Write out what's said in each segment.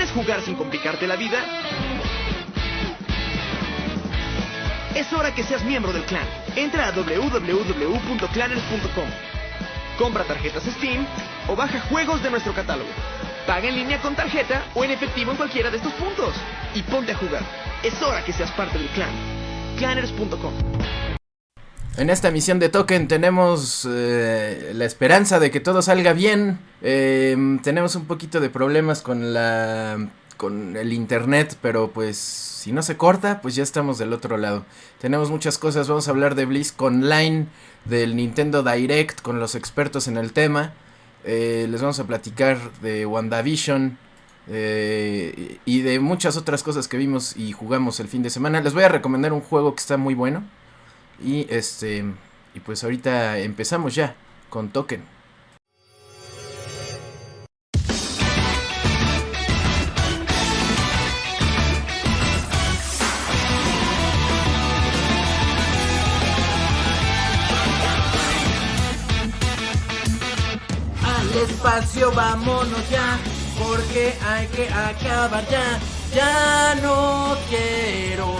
¿Quieres jugar sin complicarte la vida? Es hora que seas miembro del clan. Entra a www.clanners.com. Compra tarjetas Steam o baja juegos de nuestro catálogo. Paga en línea con tarjeta o en efectivo en cualquiera de estos puntos. Y ponte a jugar. Es hora que seas parte del clan. Clanners.com. En esta misión de Token tenemos eh, la esperanza de que todo salga bien. Eh, tenemos un poquito de problemas con la con el internet, pero pues si no se corta, pues ya estamos del otro lado. Tenemos muchas cosas, vamos a hablar de Blisk Online, del Nintendo Direct con los expertos en el tema. Eh, les vamos a platicar de WandaVision y de muchas otras cosas que vimos y jugamos el fin de semana. Les voy a recomendar un juego que está muy bueno. Y este. Y pues ahorita empezamos ya con Token. Al espacio vámonos ya, porque hay que acabar ya. Ya no quiero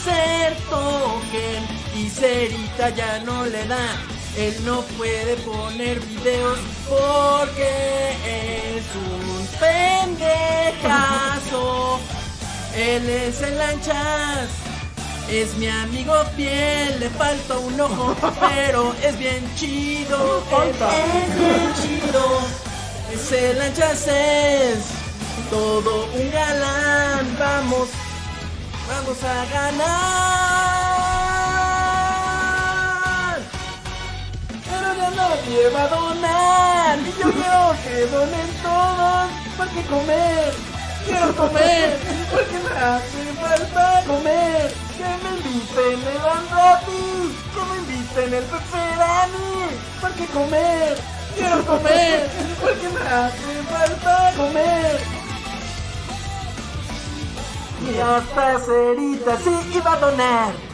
hacer token y Cerita ya no le da. Él no puede poner videos porque es un pendejazo. Él es el lanchas, es mi amigo fiel, le falta un ojo, pero es bien chido. Él es bien chido. Ese lanchas es todo un galán. Vamos, vamos a ganar. Pero ya nadie va a donar. Y yo quiero que donen todos. Porque comer, quiero comer. Porque me hace falta comer. Que me inviten el Andati. Que me inviten el pepperani. Porque comer, quiero comer. Porque me hace falta comer. Y hasta Cerita sí iba a donar.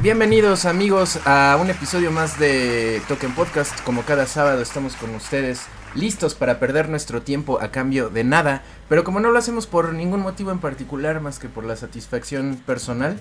Bienvenidos amigos a un episodio más de Token Podcast. Como cada sábado estamos con ustedes listos para perder nuestro tiempo a cambio de nada. Pero como no lo hacemos por ningún motivo en particular más que por la satisfacción personal,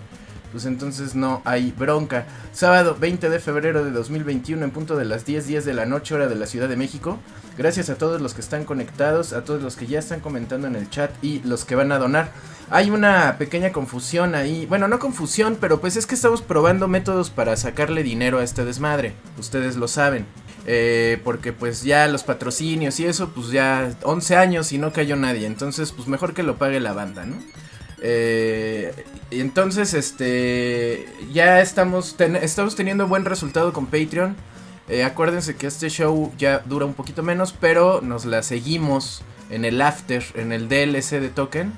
pues entonces no hay bronca. Sábado 20 de febrero de 2021 en punto de las 10, 10 de la noche hora de la Ciudad de México. Gracias a todos los que están conectados, a todos los que ya están comentando en el chat y los que van a donar. Hay una pequeña confusión ahí. Bueno, no confusión, pero pues es que estamos probando métodos para sacarle dinero a este desmadre. Ustedes lo saben. Eh, porque pues ya los patrocinios y eso, pues ya 11 años y no cayó nadie. Entonces, pues mejor que lo pague la banda, ¿no? Eh, entonces, este, ya estamos, estamos teniendo buen resultado con Patreon. Eh, acuérdense que este show ya dura un poquito menos, pero nos la seguimos en el after, en el DLC de Token,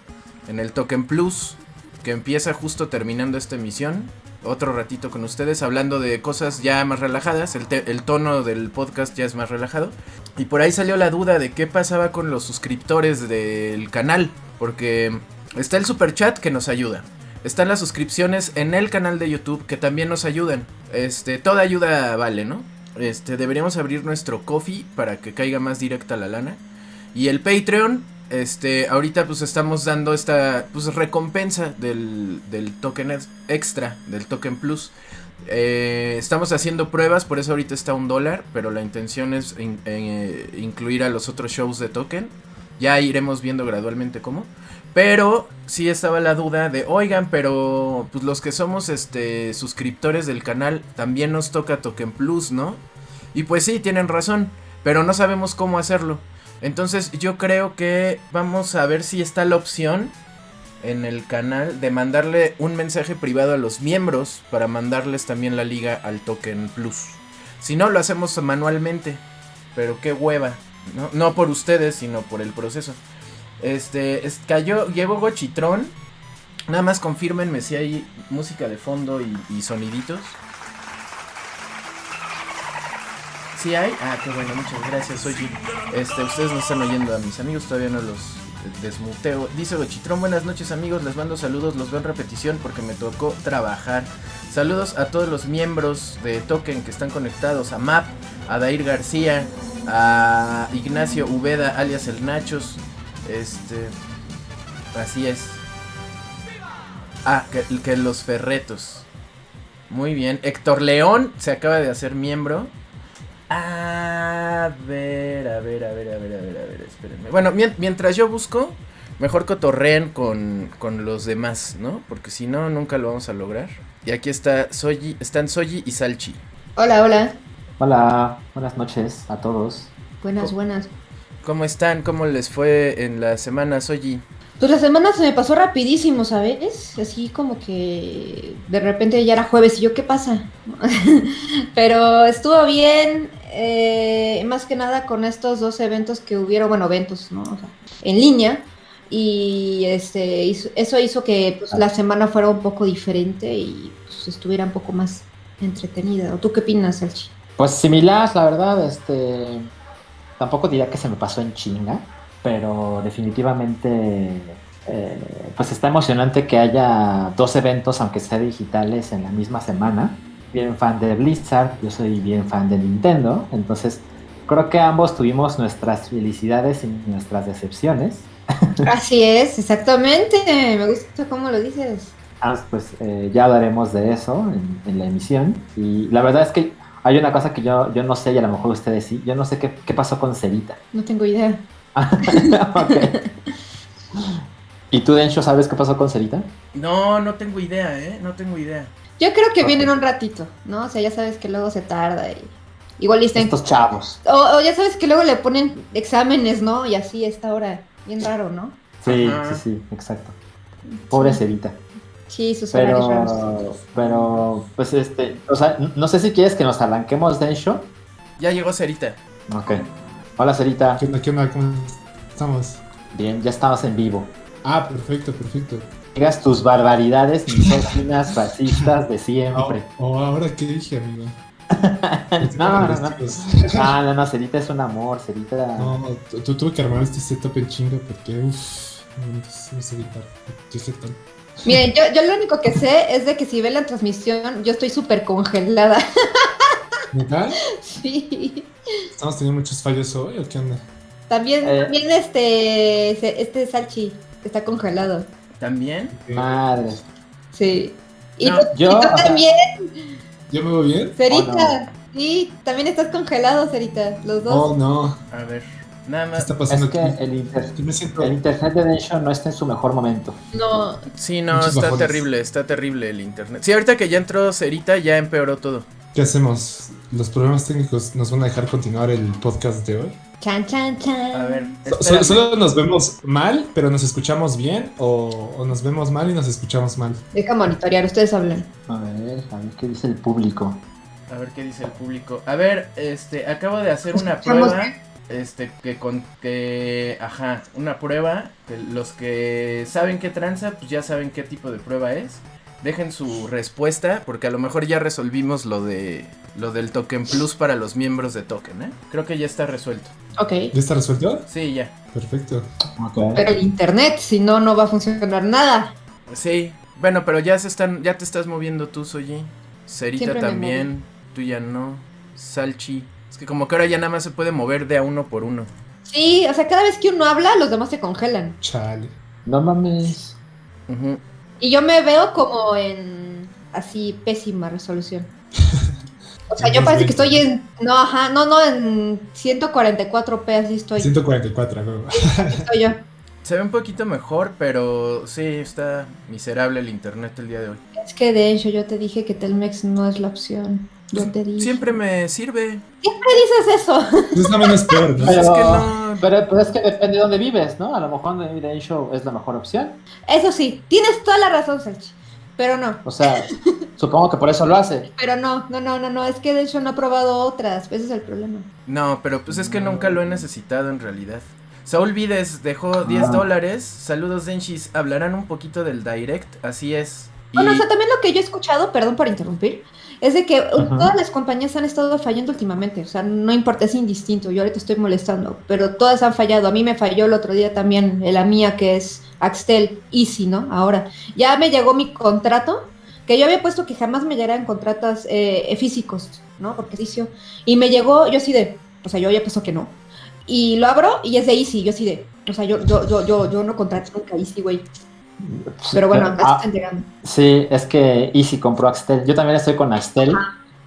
en el Token Plus, que empieza justo terminando esta emisión. Otro ratito con ustedes hablando de cosas ya más relajadas. El, tono del podcast ya es más relajado. Y por ahí salió la duda de qué pasaba con los suscriptores del canal. Porque está el super chat que nos ayuda. Están las suscripciones en el canal de YouTube que también nos ayudan. Este, toda ayuda vale, ¿no? Este, deberíamos abrir nuestro coffee para que caiga más directa la lana. Y el Patreon, este, ahorita pues estamos dando esta pues recompensa del, del token ex- extra, del token plus. Eh, estamos haciendo pruebas, por eso ahorita está un dólar, pero la intención es eh, incluir a los otros shows de token. Ya iremos viendo gradualmente cómo. Pero sí estaba la duda de, oigan, pero pues los que somos este suscriptores del canal también nos toca Token Plus, ¿no? Y pues sí, tienen razón, pero no sabemos cómo hacerlo. Entonces yo creo que vamos a ver si está la opción en el canal de mandarle un mensaje privado a los miembros para mandarles también la liga al Token Plus. Si no, lo hacemos manualmente. Pero qué hueva. No, por ustedes, sino por el proceso. Este, es- cayó, llevo Gochitrón. Nada más confírmenme si hay música de fondo y soniditos. ¿Sí hay? Ah, qué bueno, muchas gracias, Oye. Este, ustedes no están oyendo a mis amigos, todavía no los eh, desmuteo. Dice Gochitrón, buenas noches amigos, les mando saludos, los veo en repetición porque me tocó trabajar. Saludos a todos los miembros de Token que están conectados, a Map, a Dair García, a Ignacio Ubeda, alias el Nachos. Este, así es. Ah, que, que los Ferretos. Muy bien. Héctor León se acaba de hacer miembro. A ver, a ver, a ver, a ver, a ver, a ver, espérenme. Bueno, mien- mientras yo busco, mejor cotorreen con, con los demás, ¿no? Porque si no, nunca lo vamos a lograr. Y aquí está Soji, están Soji y Salchi. Hola, hola. Hola, buenas noches a todos. Buenas, buenas. ¿Cómo están? ¿Cómo les fue en la semana, Soji? Pues la semana se me pasó rapidísimo, ¿sabes? Así como que de repente ya era jueves y yo, ¿qué pasa? Pero estuvo bien, eh, más que nada con estos dos eventos que hubieron, bueno, eventos, ¿no? O sea, en línea. Y este, eso hizo que pues, la semana fuera un poco diferente y pues, estuviera un poco más entretenida. ¿O tú qué opinas, Salchi? Pues similar, la verdad, este tampoco diría que se me pasó en chinga, pero definitivamente eh, pues está emocionante que haya dos eventos, aunque sea digitales, en la misma semana. Bien fan de Blizzard, yo soy bien fan de Nintendo, entonces creo que ambos tuvimos nuestras felicidades y nuestras decepciones. Así es, exactamente. Me gusta cómo lo dices. Ah, pues eh, ya hablaremos de eso en, en la emisión. Y la verdad es que hay una cosa que yo, yo no sé y a lo mejor ustedes sí. Yo no sé qué, qué pasó con Cerita. No tengo idea. Ok. ¿Y tú, Densho, sabes qué pasó con Cerita? No, no tengo idea, ¿eh? No tengo idea. Yo creo que Ok. viene en un ratito, ¿no? O sea, ya sabes que luego se tarda y igual y está en- Estos chavos. o, o ya sabes que luego le ponen exámenes, ¿no? Y así está ahora. Bien raro, ¿no? Sí, Ajá. sí, sí, exacto. Pobre Cerita. Sí, sus raros. Pero, pero, pues este, o sea, no sé si quieres que nos arranquemos, Densho. Ya llegó Cerita. Ok. Hola, Cerita. ¿Qué onda? ¿Qué onda? ¿Cómo estamos? Bien, ya estamos en vivo. Ah, perfecto, perfecto. Digas tus barbaridades misóginas, racistas de O siempre. ahora qué dije, amigo. No, no, no. Chicos, Ah, no, no, Cerita es un amor, Cerita. No, tu- tuve que armar este setup en chinga porque, uff, no, sé editar. ¿Qué sé tal? Miren, yo, yo lo único que sé es de que si ven la transmisión, yo estoy súper congelada. ¿Neta? sí. ¿Estamos teniendo muchos fallos hoy o qué onda? También, Eh. también este, este Salchi está congelado. ¿También? Madre. Sí. Y No, tú, yo, y tú también, ¿Yo me veo bien? Cerita. Oh, no. Sí, también estás congelado, Cerita. Los dos. Oh, no. A ver. Nada ¿Qué más. está pasando Es que aquí? el, inter- Yo me siento... el internet de Densho no está en su mejor momento. No. Sí, no, Muchos está bajones. terrible, está terrible el internet. Sí, ahorita que ya entró Cerita, ya empeoró todo. ¿Qué hacemos? ¿Los problemas técnicos nos van a dejar continuar el podcast de hoy? Chan, chan, chan. A ver, So- espérame. ¿Solo nos vemos mal, pero nos escuchamos bien? ¿O, o nos vemos mal y nos escuchamos mal? Deja monitorear, ustedes hablan. A ver, a ver qué dice el público. A ver qué dice el público. A ver, este, acabo de hacer una prueba. Este, que con que. Ajá, una prueba. Que los que saben qué tranza, pues ya saben qué tipo de prueba es. Dejen su respuesta, porque a lo mejor ya resolvimos lo de. Lo del Token Plus para los miembros de Token, ¿eh? Creo que ya está resuelto. Ok. ¿Ya está resuelto? Sí, ya. Perfecto. Ok. Pero el internet, si no, no va a funcionar nada. Sí. Bueno, pero ya se están. Ya te estás moviendo tú, Soyi. Cerita Siempre también. Tú ya no. Salchi. Es que como que ahora ya nada más se puede mover de a uno por uno. Sí, o sea, cada vez que uno habla, los demás se congelan. Chale. No mames. Ujú. Y yo me veo como en así pésima resolución. O sea, yo parece que estoy en. No, ajá, no, no, en 144p, así estoy. 144, güey. Estoy yo. Se ve un poquito mejor, pero sí, está miserable el internet el día de hoy. Es que de hecho yo te dije que Telmex no es la opción. Yo te dije. Siempre me sirve. Siempre dices eso. Es la menos peor, ¿no? Pero, es que no- pero, pero es que depende de dónde vives, ¿no? A lo mejor donde vive Densho es la mejor opción. Eso sí, tienes toda la razón, Salchi. Pero no. O sea, supongo que por eso lo hace. Pero no, no, no, no, no, es que de hecho no he probado otras, ese es el problema. No, pero pues es que nunca lo he necesitado en realidad. Saúl Vides dejó 10 Ah. dólares. Saludos, Denshis. Hablarán un poquito del direct, así es. Y- Bueno, o sea, también lo que yo he escuchado, perdón por interrumpir, es de que Ajá. todas las compañías han estado fallando últimamente. O sea, no importa, es indistinto. Yo ahorita estoy molestando, pero todas han fallado. A mí me falló el otro día también la mía, que es Axtel Easy, ¿no? Ahora, ya me llegó mi contrato, que yo había puesto que jamás me llegaran contratos eh, físicos, ¿no? Porque ejercicio. Y me llegó, yo así de, o sea, yo había puesto que no. Y lo abro y es de Easy, yo así de, o sea, yo, yo, yo, yo, yo no contrato nunca Easy, güey. Pero bueno, así Ah, están llegando. Sí, es que Easy compró Axtel. Yo también estoy con Axtel,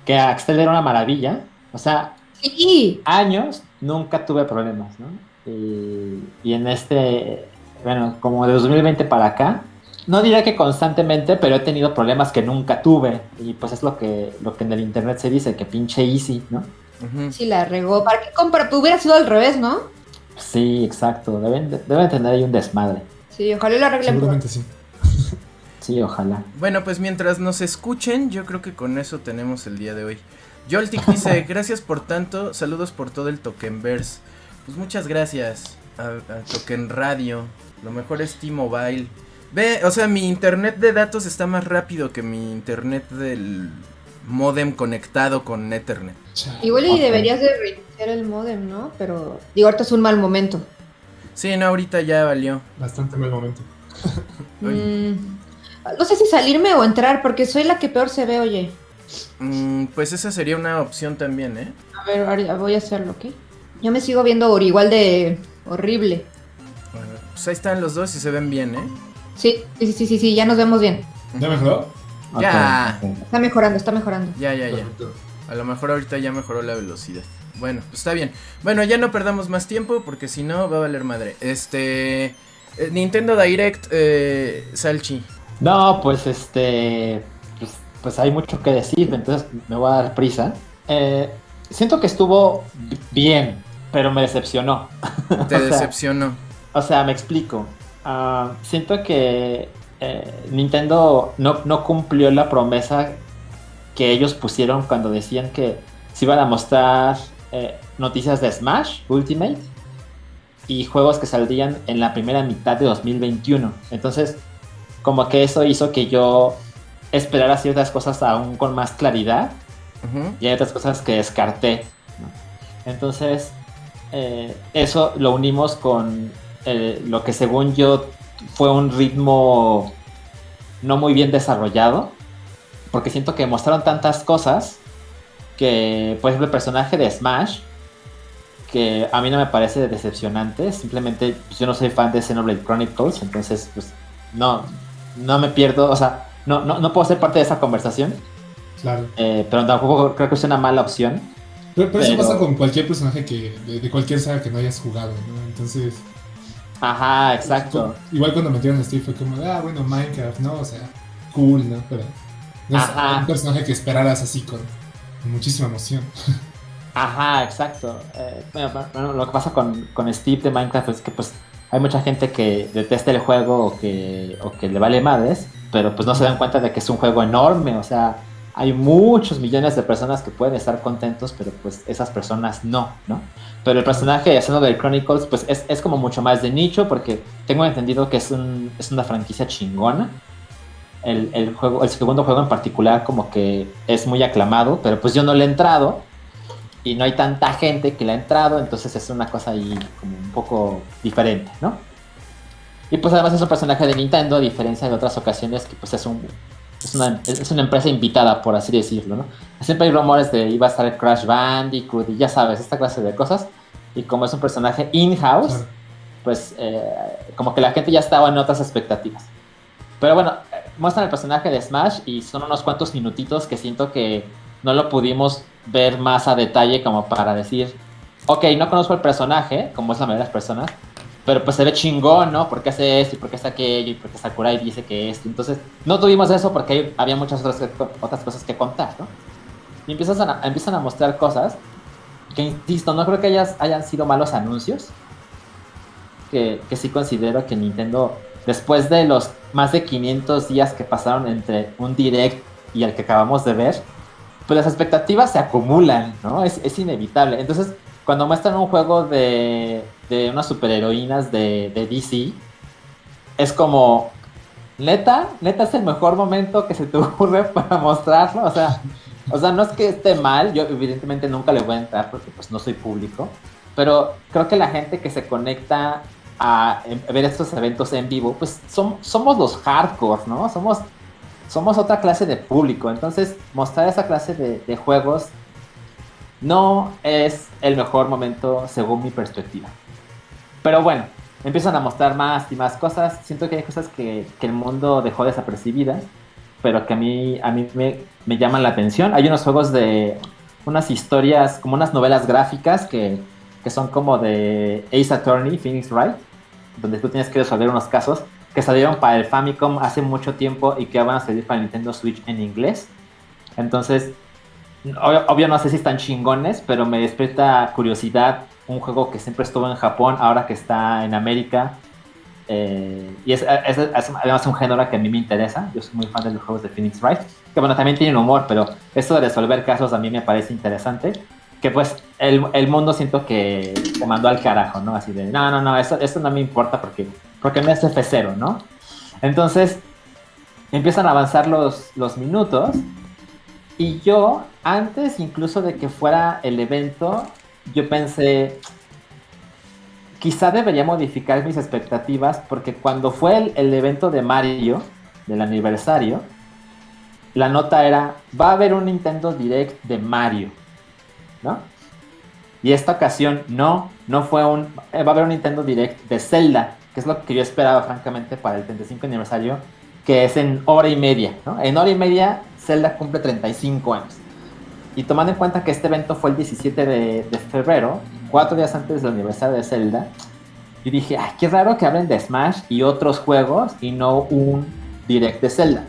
que Axtel era una maravilla. O sea, Sí, años nunca tuve problemas, ¿no? Y, y en este, bueno, como de 2020 para acá, no diría que constantemente, pero he tenido problemas que nunca tuve. Y pues es lo que, lo que en el internet se dice, que pinche Easy, ¿no? Ujú. sí la regó. ¿Para qué compra? Pues hubiera sido al revés, ¿no? Sí, exacto. Deben, de- deben tener ahí un desmadre. Sí, ojalá lo arreglen. Seguramente sí. Sí, ojalá. Bueno, pues mientras nos escuchen, yo creo que con eso tenemos el día de hoy. Joltic dice, gracias por tanto, saludos por todo el Tokenverse. Pues muchas gracias a, a Token Radio, lo mejor es T-Mobile. Ve, o sea, mi internet de datos está más rápido que mi internet del modem conectado con Ethernet. Igual y deberías de reiniciar el modem, ¿no? Pero digo, ahorita es un mal momento. Sí, no, ahorita ya valió. Bastante mal momento. Mm, no sé si salirme o entrar, porque soy la que peor se ve, oye. Mm, pues esa sería una opción también, ¿eh? A ver, ahora voy a hacerlo, ¿ok? Yo me sigo viendo igual de horrible. Bueno, pues ahí están los dos y se ven bien, ¿eh? Sí, sí, sí, sí, sí, ya nos vemos bien. ¿Ya mejoró? Ya. Está mejorando, está mejorando. Ya, ya, ya. Perfecto. A lo mejor ahorita ya mejoró la velocidad. Bueno, pues está bien. Bueno, ya no perdamos más tiempo porque si no va a valer madre. Este. eh, Nintendo Direct, eh, Salchi. No, pues este. Pues, pues hay mucho que decir, entonces me voy a dar prisa. Eh, siento que estuvo bien, pero me decepcionó. Te O sea, decepcionó. O sea, me explico. Ah, siento que eh, Nintendo no, no cumplió la promesa que ellos pusieron cuando decían que se iban a mostrar eh, noticias de Smash Ultimate y juegos que saldrían en la primera mitad de 2021. Entonces, como que eso hizo que yo esperara ciertas cosas aún con más claridad y hay otras cosas que descarté. ¿no? Entonces, eh, eso lo unimos con eh, lo que según yo fue un ritmo no muy bien desarrollado, porque siento que mostraron tantas cosas que, por ejemplo, el personaje de Smash, que a mí no me parece decepcionante, simplemente pues, yo no soy fan de Xenoblade Chronicles, entonces pues no, no me pierdo, o sea, no, no, no puedo ser parte de esa conversación. Claro. Eh, pero tampoco creo que es una mala opción. Pero, pero eso pasa con cualquier personaje que de, de cualquier saga que no hayas jugado, ¿no? Entonces, Ajá, exacto. igual cuando metieron a Steve fue como, ah, bueno, Minecraft, ¿no? O sea, cool, ¿no? Pero no es un personaje que esperaras así con muchísima emoción. Ajá, exacto. Eh, bueno, lo que pasa con, con Steve de Minecraft es que pues hay mucha gente que detesta el juego o que, o que le vale madres, pero pues no se dan cuenta de que es un juego enorme, o sea, hay muchos millones de personas que pueden estar contentos, pero pues esas personas no, ¿no? Pero el personaje de Xenoblade Chronicles pues es, es como mucho más de nicho porque tengo entendido que es, un, es una franquicia chingona. El, el juego, el segundo juego en particular como que es muy aclamado, pero pues yo no le he entrado y no hay tanta gente que le ha entrado, entonces es una cosa ahí como un poco diferente, ¿no? Y pues además es un personaje de Nintendo, a diferencia de otras ocasiones que pues es un es una, es una empresa invitada, por así decirlo, ¿no? Siempre hay rumores de iba a estar Crash Bandicoot y ya sabes, esta clase de cosas. Y como es un personaje in-house, pues eh, como que la gente ya estaba en otras expectativas. Pero bueno, muestran el personaje de Smash y son unos cuantos minutitos que siento que no lo pudimos ver más a detalle como para decir, ok, no conozco el personaje, como es la mayoría de las personas, pero pues se ve chingón, ¿no? Porque hace esto y porque hace aquello y porque Sakurai dice que esto. Entonces, no tuvimos eso porque había muchas otras, otras cosas que contar, ¿no? Y empiezan a, empiezan a mostrar cosas que, insisto, no creo que hayas, hayan sido malos anuncios. Que, que sí considero que Nintendo después de los más de 500 días que pasaron entre un direct y el que acabamos de ver, pues las expectativas se acumulan, ¿no? Es, es inevitable. Entonces, cuando muestran un juego de, de unas superheroínas de, de DC, es como, neta, neta es el mejor momento que se te ocurre para mostrarlo. O sea, o sea, no es que esté mal, yo evidentemente nunca le voy a entrar porque pues no soy público, pero creo que la gente que se conecta a, ver estos eventos en vivo, pues somos los hardcore, ¿no? Somos, somos otra clase de público. Entonces, mostrar esa clase de, de juegos no es el mejor momento según mi perspectiva. Pero bueno, empiezan a mostrar más y más cosas. Siento que hay cosas que, que el mundo dejó desapercibidas, pero que a mí, a mí me, me, llaman la atención. Hay unos juegos de unas historias, como unas novelas gráficas que, que son como de Ace Attorney, Phoenix Wright, donde tú tienes que resolver unos casos que salieron para el Famicom hace mucho tiempo y que van a salir para Nintendo Switch en inglés. Entonces, obvio, obvio no sé si están chingones, pero me despierta curiosidad un juego que siempre estuvo en Japón, ahora que está en América. Eh, y es, es, es, además un género que a mí me interesa. Yo soy muy fan de los juegos de Phoenix Wright, que bueno, también tienen humor, pero esto de resolver casos a mí me parece interesante. Que pues el, el mundo siento que se mandó al carajo, ¿no? Así de, no, no, no, eso, eso no me importa porque, porque no es F0, ¿no? Entonces empiezan a avanzar los, los minutos y yo, antes incluso de que fuera el evento, yo pensé, quizá debería modificar mis expectativas porque cuando fue el, el, evento de Mario, del aniversario, la nota era, va a haber un Nintendo Direct de Mario, ¿no? Y esta ocasión no, no fue un, va a haber un Nintendo Direct de Zelda, que es lo que yo esperaba francamente para el 35 aniversario, que es en hora y media, ¿no? En hora y media Zelda cumple 35 años. Y tomando en cuenta que este evento fue el 17 de, de, febrero, cuatro días antes del aniversario de Zelda, yo dije, ay, qué raro que hablen de Smash y otros juegos y no un direct de Zelda.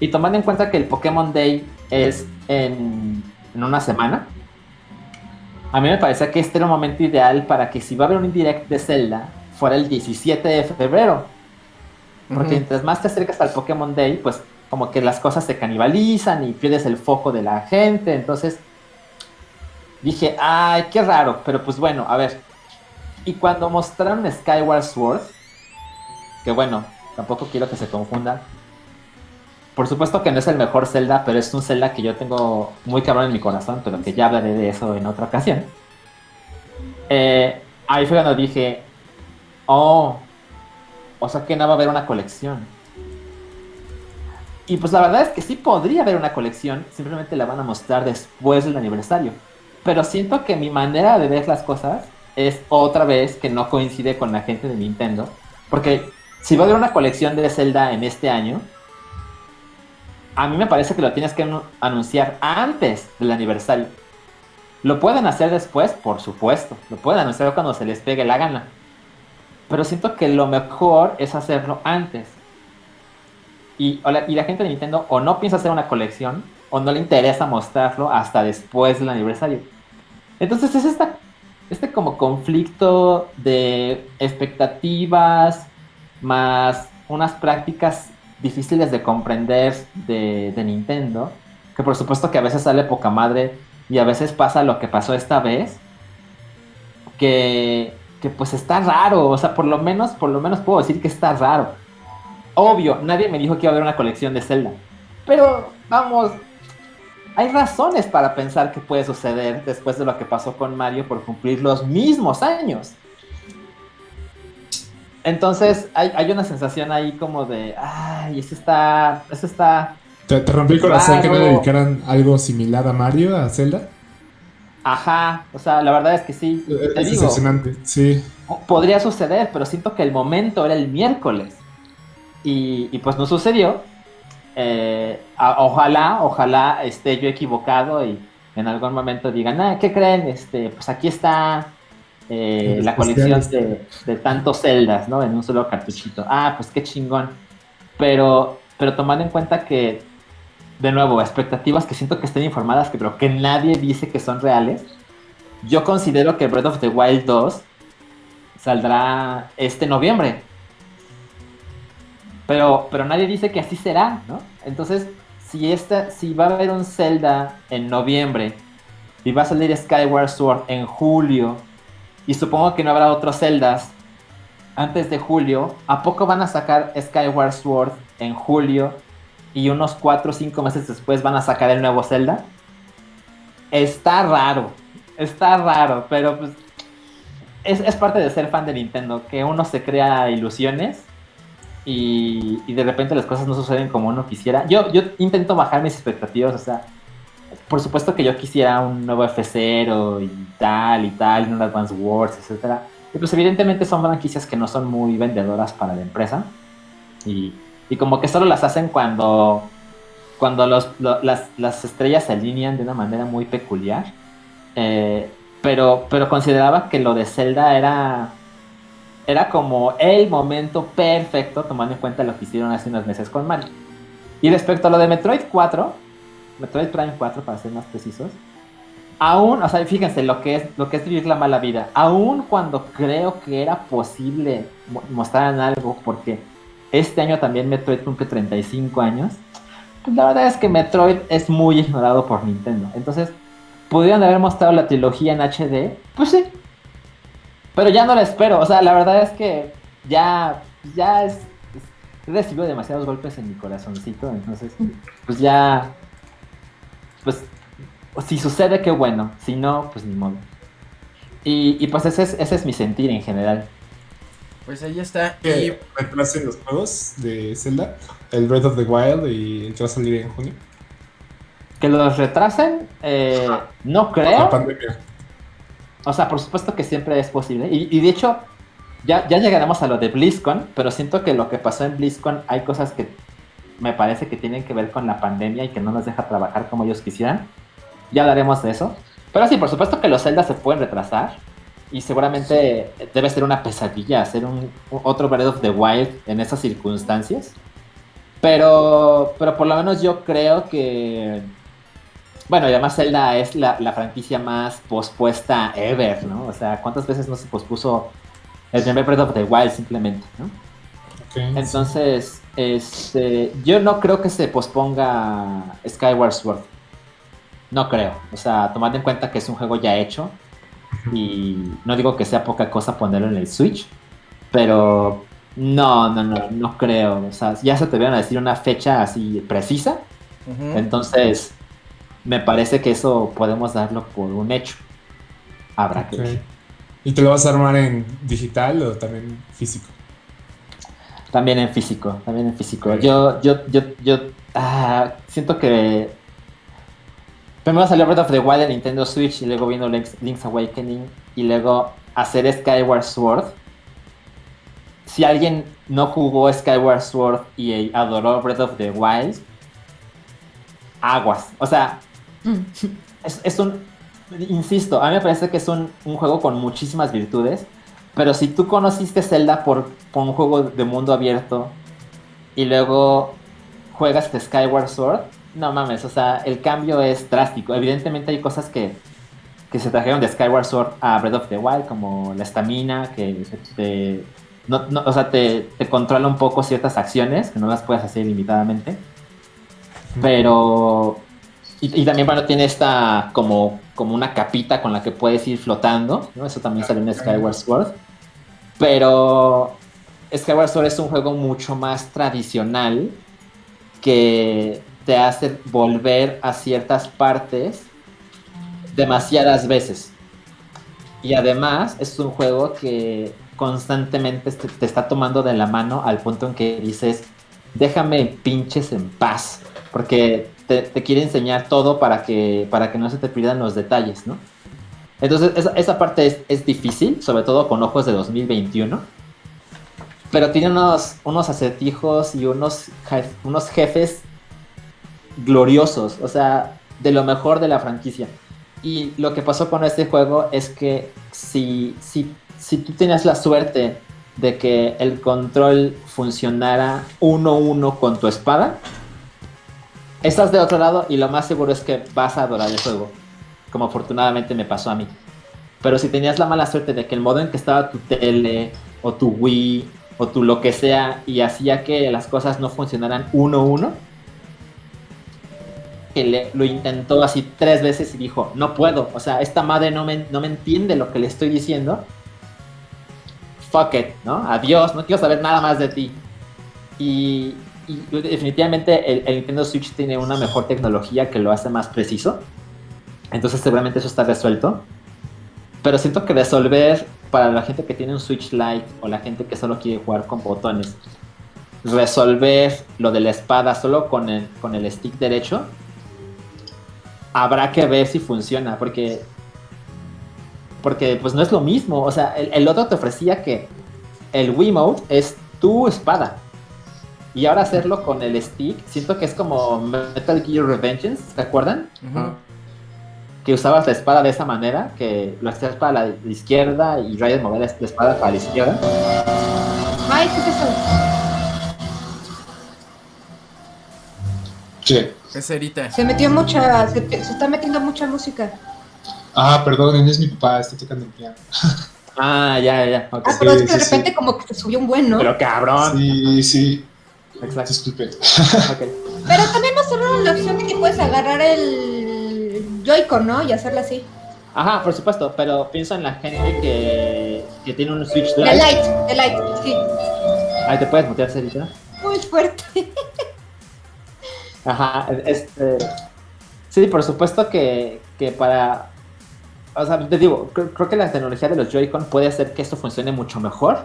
Y tomando en cuenta que el Pokémon Day es en, en una semana, a mí me parece que este era un momento ideal para que si va a haber un direct de Zelda, fuera el 17 de febrero. Porque uh -huh. mientras más te acercas al Pokémon Day, pues como que las cosas se canibalizan y pierdes el foco de la gente. Entonces dije, ay, qué raro, pero pues bueno, a ver. Y cuando mostraron Skyward Sword, que bueno, tampoco quiero que se confunda. Por supuesto que no es el mejor Zelda, pero es un Zelda que yo tengo muy cabrón en mi corazón, pero que ya hablaré de eso en otra ocasión. Eh, ahí fue cuando dije, oh, o sea que no va a haber una colección. Y pues la verdad es que sí podría haber una colección, simplemente la van a mostrar después del aniversario. Pero siento que mi manera de ver las cosas es otra vez que no coincide con la gente de Nintendo. Porque si va a haber una colección de Zelda en este año, a mí me parece que lo tienes que anunciar antes del aniversario. Lo pueden hacer después, por supuesto. Lo pueden anunciar cuando se les pegue la gana. Pero siento que lo mejor es hacerlo antes. Y, la gente de Nintendo o no piensa hacer una colección o no le interesa mostrarlo hasta después del aniversario. Entonces es esta, este como conflicto de expectativas más unas prácticas difíciles de comprender de, Nintendo, que por supuesto que a veces sale poca madre y a veces pasa lo que pasó esta vez, que, que pues está raro, o sea, por lo menos, por lo menos puedo decir que está raro Obvio, nadie me dijo que iba a haber una colección de Zelda. Pero, vamos, hay razones para pensar que puede suceder después de lo que pasó con Mario por cumplir los mismos años. Entonces, hay, hay una sensación ahí como de, ay, eso está, eso está... ¿Te, te rompió el corazón que no le dedicaran algo similar a Mario, a Zelda? Ajá, o sea, la verdad es que sí. Es, es decepcionante, sí. Podría suceder, pero siento que el momento era el miércoles. Y, y, pues no sucedió. Eh, ojalá, ojalá esté yo equivocado y en algún momento digan, ah, ¿qué creen? Este, pues aquí está eh, la colección de, de, tantos celdas, ¿no? En un solo cartuchito. Ah, pues qué chingón. Pero, pero tomando en cuenta que, de nuevo, expectativas que siento que estén informadas, que, pero que nadie dice que son reales, yo considero que Breath of the Wild 2 saldrá este noviembre. Pero, pero nadie dice que así será, ¿no? Entonces, si, esta, si va a haber un Zelda en noviembre y va a salir Skyward Sword en julio, y supongo que no habrá otros Zeldas antes de julio, ¿a poco van a sacar Skyward Sword en julio y unos 4 o 5 meses después van a sacar el nuevo Zelda? Está raro, está raro, pero pues es, es parte de ser fan de Nintendo, que uno se crea ilusiones y, y, de repente las cosas no suceden como uno quisiera. Yo, yo intento bajar mis expectativas, o sea, por supuesto que yo quisiera un nuevo F0 y tal y tal, un Advance Wars, etcétera. Y pues evidentemente son franquicias que no son muy vendedoras para la empresa. Y, y como que solo las hacen cuando, cuando los, lo, las, las, estrellas se alinean de una manera muy peculiar. Eh, pero, pero consideraba que lo de Zelda era, era como el momento perfecto, tomando en cuenta lo que hicieron hace unos meses con Mario. Y respecto a lo de Metroid 4, Metroid Prime 4 para ser más precisos, aún, o sea, fíjense lo que es lo que es vivir la mala vida, aún cuando creo que era posible mostrar algo, porque este año también Metroid cumple 35 años, pues la verdad es que Metroid es muy ignorado por Nintendo. Entonces, ¿pudieron haber mostrado la trilogía en HD? Pues sí. Pero ya no la espero, o sea, la verdad es que ya, ya es, es recibido demasiados golpes en mi corazoncito, entonces, pues ya, pues si sucede, qué bueno. Si no, pues ni modo. Y, y pues ese es, ese es mi sentir en general. Pues ahí está. Y retrasen los juegos de Zelda, el Breath of the Wild y el que va a salir en junio. Que los retrasen, eh, no creo. La pandemia. O sea, por supuesto que siempre es posible. Y, y, de hecho, ya, ya llegaremos a lo de BlizzCon, pero siento que lo que pasó en BlizzCon hay cosas que me parece que tienen que ver con la pandemia y que no nos deja trabajar como ellos quisieran. Ya hablaremos de eso. Pero sí, por supuesto que los Zelda se pueden retrasar. Y seguramente debe ser una pesadilla hacer un, otro Breath of the Wild en esas circunstancias. Pero, pero por lo menos yo creo que... Bueno, y además Zelda es la, la, franquicia más pospuesta ever, ¿no? O sea, ¿cuántas veces no se pospuso el primer Breath of the Wild simplemente, ¿no? Okay, Entonces, sí. este, yo no creo que se posponga Skyward Sword. No creo. O sea, tomando en cuenta que es un juego ya hecho. Y no digo que sea poca cosa ponerlo en el Switch. Pero no, no, no, no creo. O sea, ya se te vieron a decir una fecha así precisa. Uh -huh. Entonces, me parece que eso podemos darlo por un hecho. Habrá okay. que ver. ¿Y te lo vas a armar en digital o también físico? También en físico, también en físico. Yo, yo, yo, yo ah, siento que Primero salió Breath of the Wild en Nintendo Switch y luego vino Link's, Link's, Awakening y luego hacer Skyward Sword. Si alguien no jugó Skyward Sword y adoró Breath of the Wild, aguas. O sea, mm. es, es, un... Insisto, a mí me parece que es un, un, juego con muchísimas virtudes, pero si tú conociste Zelda por, por un juego de mundo abierto y luego juegas Skyward Sword, no mames, o sea, el cambio es drástico. Evidentemente hay cosas que, que se trajeron de Skyward Sword a Breath of the Wild, como la estamina, que te, no, no, o sea, te, te, controla un poco ciertas acciones, que no las puedes hacer ilimitadamente. Pero... Y, también, bueno, tiene esta como, como una capita con la que puedes ir flotando, ¿no? Eso también salió en Skyward Sword. Pero Skyward Sword es un juego mucho más tradicional que te hace volver a ciertas partes demasiadas veces. Y además es un juego que constantemente te, está tomando de la mano al punto en que dices, déjame pinches en paz, porque te, te quiere enseñar todo para que, para que no se te pierdan los detalles, ¿no? Entonces esa, parte es, difícil, sobre todo con ojos de 2021, pero tiene unos, acertijos y unos, unos jefes gloriosos, o sea, de lo mejor de la franquicia. Y lo que pasó con este juego es que si, si, si tú tenías la suerte de que el control funcionara uno uno con tu espada, estás de otro lado y lo más seguro es que vas a adorar el juego, como afortunadamente me pasó a mí. Pero si tenías la mala suerte de que el modo en que estaba tu tele o tu Wii o tu lo que sea y hacía que las cosas no funcionaran uno a uno. Que le- lo intentó así tres veces y dijo, no puedo, o sea, esta madre no me, no me entiende lo que le estoy diciendo. Fuck it, ¿no? Adiós, no quiero saber nada más de ti. Y, y definitivamente el, el Nintendo Switch tiene una mejor tecnología que lo hace más preciso. Entonces seguramente eso está resuelto. Pero siento que resolver para la gente que tiene un Switch Lite o la gente que solo quiere jugar con botones, resolver lo de la espada solo con el, con el stick derecho, habrá que ver si funciona, porque porque pues no es lo mismo. O sea, el, otro te ofrecía que el Wiimote es tu espada. Y ahora hacerlo con el stick, siento que es como Metal Gear Revengeance, ¿se acuerdan? Ujú. Que usabas la espada de esa manera, que lo hacías para la izquierda y Raiden movía la espada para la izquierda. Ay, ¿qué es eso? ¿Qué? Es Erita. Se metió mucha, se, se está metiendo mucha música. Ah, perdón, es mi papá, está tocando el piano. Ah, ya, ya, ok. Ah, pero es que de sí, sí. repente como que se subió un buen, ¿no? Pero cabrón. Sí, sí, Exacto. disculpe. ok. Pero también mostraron la opción de que puedes agarrar el Joy-Con, ¿no? Y hacerla así. Ajá, por supuesto, pero pienso en la gente que, que tiene un Switch Lite. light, de light, sí. Ahí te puedes mutear, Cerita. Muy fuerte. Ajá, este. Sí, por supuesto que, que para. O sea, te digo, creo, creo que la tecnología de los Joy-Con puede hacer que esto funcione mucho mejor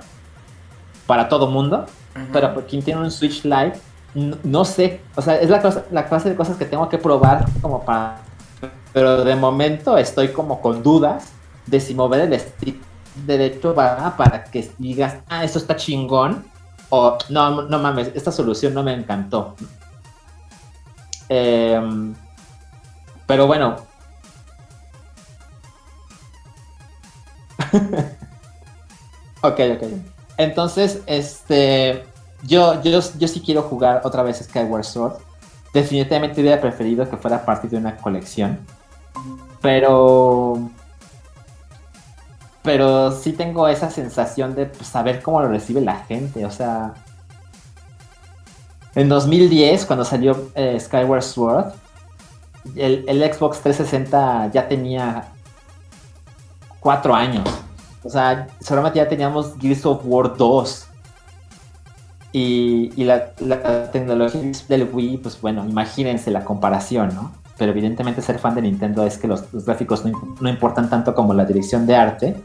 para todo mundo. Ajá. Pero por quien tiene un Switch Lite, no, no sé. O sea, es la, cosa- la clase de cosas que tengo que probar como para... Pero de momento estoy como con dudas de si mover el stick derecho va para que digas, ah, esto está chingón. O no, no mames, esta solución no me encantó. Em, pero bueno. ok, ok. Entonces, este. Yo, yo, yo sí quiero jugar otra vez Skyward Sword. Definitivamente hubiera preferido que fuera parte de una colección. Pero. Pero sí tengo esa sensación de pues, saber cómo lo recibe la gente. O sea. En 2010, cuando salió eh, Skyward Sword, el, Xbox 360 ya tenía cuatro años. O sea, seguramente ya teníamos Gears of War 2. Y, y la tecnología del Wii, pues bueno, imagínense la comparación, ¿no? Pero evidentemente ser fan de Nintendo es que los, los gráficos no, no importan tanto como la dirección de arte.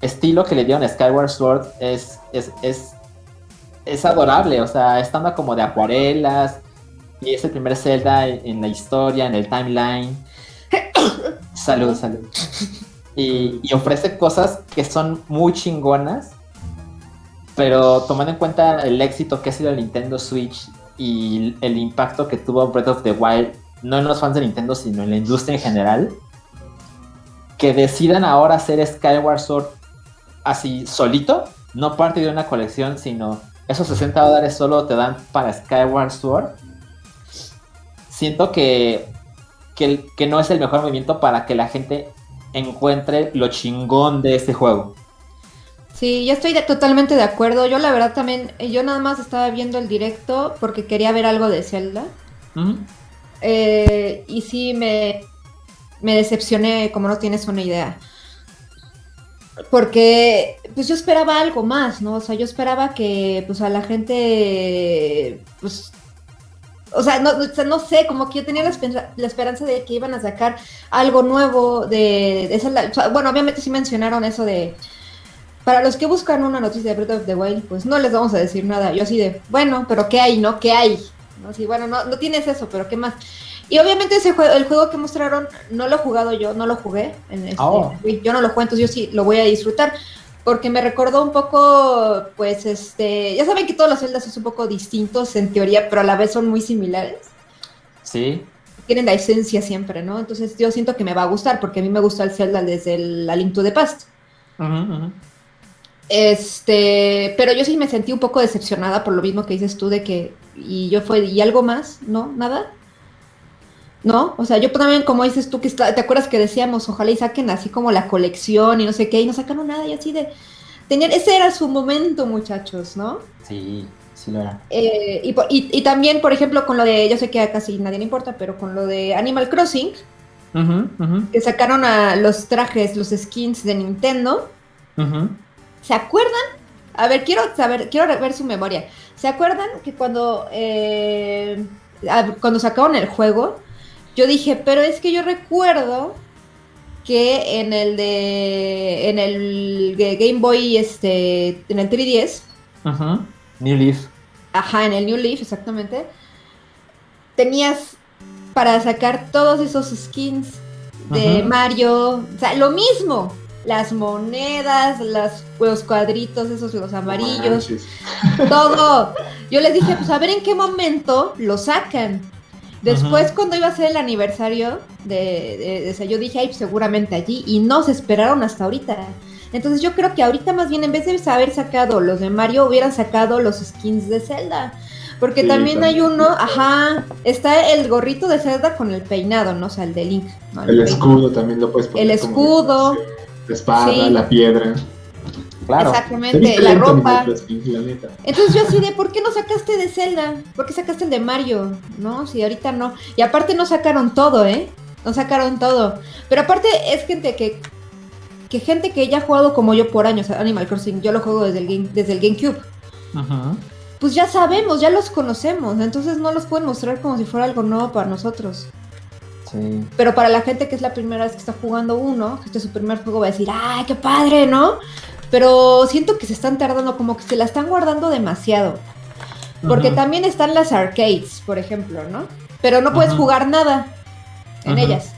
Estilo que le dieron a Skyward Sword es, es, es, es adorable, o sea, estando como de acuarelas, y es el primer Zelda en, en la historia, en el timeline. salud, salud. Y, y ofrece cosas que son muy chingonas, pero tomando en cuenta el éxito que ha sido el Nintendo Switch y el impacto que tuvo Breath of the Wild, no en los fans de Nintendo, sino en la industria en general, que decidan ahora hacer Skyward Sword así solito, no parte de una colección, sino esos 60 dólares solo te dan para Skyward Sword. Siento que, que, que no es el mejor movimiento para que la gente encuentre lo chingón de este juego. Sí, yo estoy de- totalmente de acuerdo. Yo la verdad también, yo nada más estaba viendo el directo porque quería ver algo de Zelda. Eh, y sí me, me decepcioné, como no tienes una idea. Porque pues yo esperaba algo más, ¿no? O sea, yo esperaba que pues a la gente pues o sea, no, no sé, como que yo tenía la, espen- la esperanza de que iban a sacar algo nuevo de, sea, bueno, obviamente sí mencionaron eso de para los que buscan una noticia de Breath of the Wild, pues no les vamos a decir nada. Yo así de, bueno, pero ¿qué hay, no? ¿Qué hay? ¿No? Así, bueno, no, no tienes eso, pero ¿qué más? Y obviamente ese juego, el juego que mostraron, no lo he jugado yo, no lo jugué. En este, Oh. Yo no lo juego, entonces yo sí lo voy a disfrutar. Porque me recordó un poco, pues, este... Ya saben que todos los celdas son un poco distintos en teoría, pero a la vez son muy similares. Sí. Tienen la esencia siempre, ¿no? Entonces yo siento que me va a gustar, porque a mí me gusta el Zelda desde el A Link to the Past. Este, pero yo sí me sentí un poco decepcionada por lo mismo que dices tú de que, y yo fue, ¿y algo más? ¿No? ¿Nada? ¿No? O sea, yo también, como dices tú, que está, ¿te acuerdas que decíamos, ojalá y saquen así como la colección y no sé qué, y no sacaron nada, y así de, tenían, ese era su momento, muchachos, ¿no? Sí, sí lo era. Eh, y, por- y- y también, por ejemplo, con lo de, yo sé que a casi nadie le importa, pero con lo de Animal Crossing, que sacaron a los trajes, los skins de Nintendo. ¿se acuerdan? A ver, quiero saber, quiero ver su memoria. ¿Se acuerdan que cuando, eh, cuando sacaron el juego, yo dije, pero es que yo recuerdo que en el de, en el de Game Boy, este, en el 3DS, Ujú. New Leaf. Ajá, en el New Leaf, exactamente. Tenías para sacar todos esos skins de Ajá. Mario. O sea, lo mismo. Las monedas, las, los cuadritos, esos los amarillos, Manches. todo. Yo les dije, pues a ver en qué momento lo sacan. Después, Ajá. cuando iba a ser el aniversario de, de, de ese, yo dije, ay, pues, seguramente allí. Y no se esperaron hasta ahorita. Entonces yo creo que ahorita más bien en vez de haber sacado los de Mario, hubieran sacado los skins de Zelda. Porque Sí, también hay uno, ajá, está el gorrito de Zelda con el peinado, ¿no? O sea, el de Link. ¿no? El escudo también lo puedes poner. El como escudo. La espada, Sí. la piedra. Claro. Te Exactamente, la ropa. Entonces yo así de, ¿por qué no sacaste de Zelda? ¿Por qué sacaste el de Mario? No, si ahorita no. Y aparte no sacaron todo, ¿eh? No sacaron todo. Pero aparte es gente que, que gente que ya ha jugado como yo por años a Animal Crossing. Yo lo juego desde el, game, desde el GameCube. Ujú. Pues ya sabemos, ya los conocemos. Entonces no los pueden mostrar como si fuera algo nuevo para nosotros. Sí. Pero para la gente que es la primera vez que está jugando uno, que este es su primer juego, va a decir, ¡ay, qué padre, ¿no? Pero siento que se están tardando, como que se la están guardando demasiado. Porque también están las arcades, por ejemplo, ¿no? Pero no puedes jugar nada en ellas.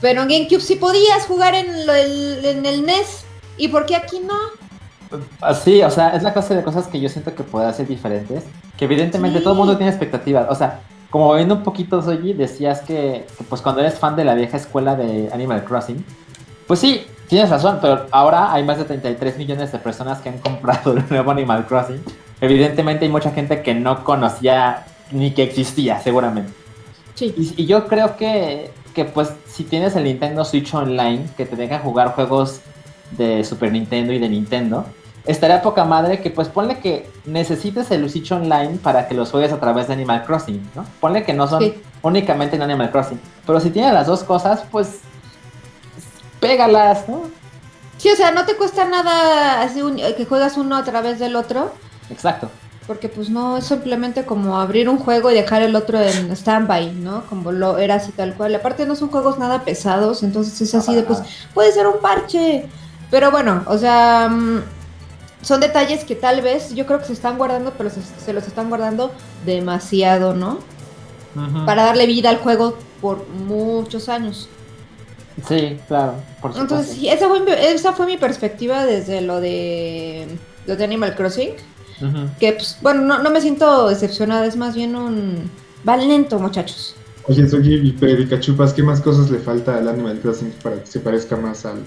Pero en GameCube sí podías jugar en, el, en el NES. ¿Y por qué aquí no? Sí, o sea, es la clase de cosas que yo siento que puede ser diferentes. Que evidentemente Sí. todo el mundo tiene expectativas. O sea, como viendo un poquito, Soji, decías que, que, pues cuando eres fan de la vieja escuela de Animal Crossing, pues sí, tienes razón, pero ahora hay más de 33 millones de personas que han comprado el nuevo Animal Crossing. Evidentemente hay mucha gente que no conocía ni que existía, seguramente. Sí. Y, y yo creo que, que, pues, si tienes el Nintendo Switch Online, que te deja jugar juegos de Super Nintendo y de Nintendo, estaría poca madre que, pues, ponle que necesites el Switch Online para que los juegues a través de Animal Crossing, ¿no? Ponle que no son Sí. únicamente en Animal Crossing. Pero si tienes las dos cosas, pues, pégalas, ¿no? Sí, o sea, no te cuesta nada así un- que juegas uno a través del otro. Exacto. Porque pues no, es simplemente como abrir un juego y dejar el otro en standby, ¿no? Como lo era así tal cual. Aparte no son juegos nada pesados, entonces es así de pues puede ser un parche. Pero bueno, o sea, mm, son detalles que tal vez yo creo que se están guardando, pero se, se los están guardando demasiado, ¿no? Ujú. Para darle vida al juego por muchos años. Sí, claro, por supuesto. Entonces, sí, esa fue, mi- esa fue mi perspectiva desde lo de, lo de Animal Crossing. Ujú. Que, pues, bueno, no, no me siento decepcionada, es más bien un... Van lento, muchachos. Oye, Soji, y Predicachupas, ¿qué más cosas le falta al Animal Crossing para que se parezca más al,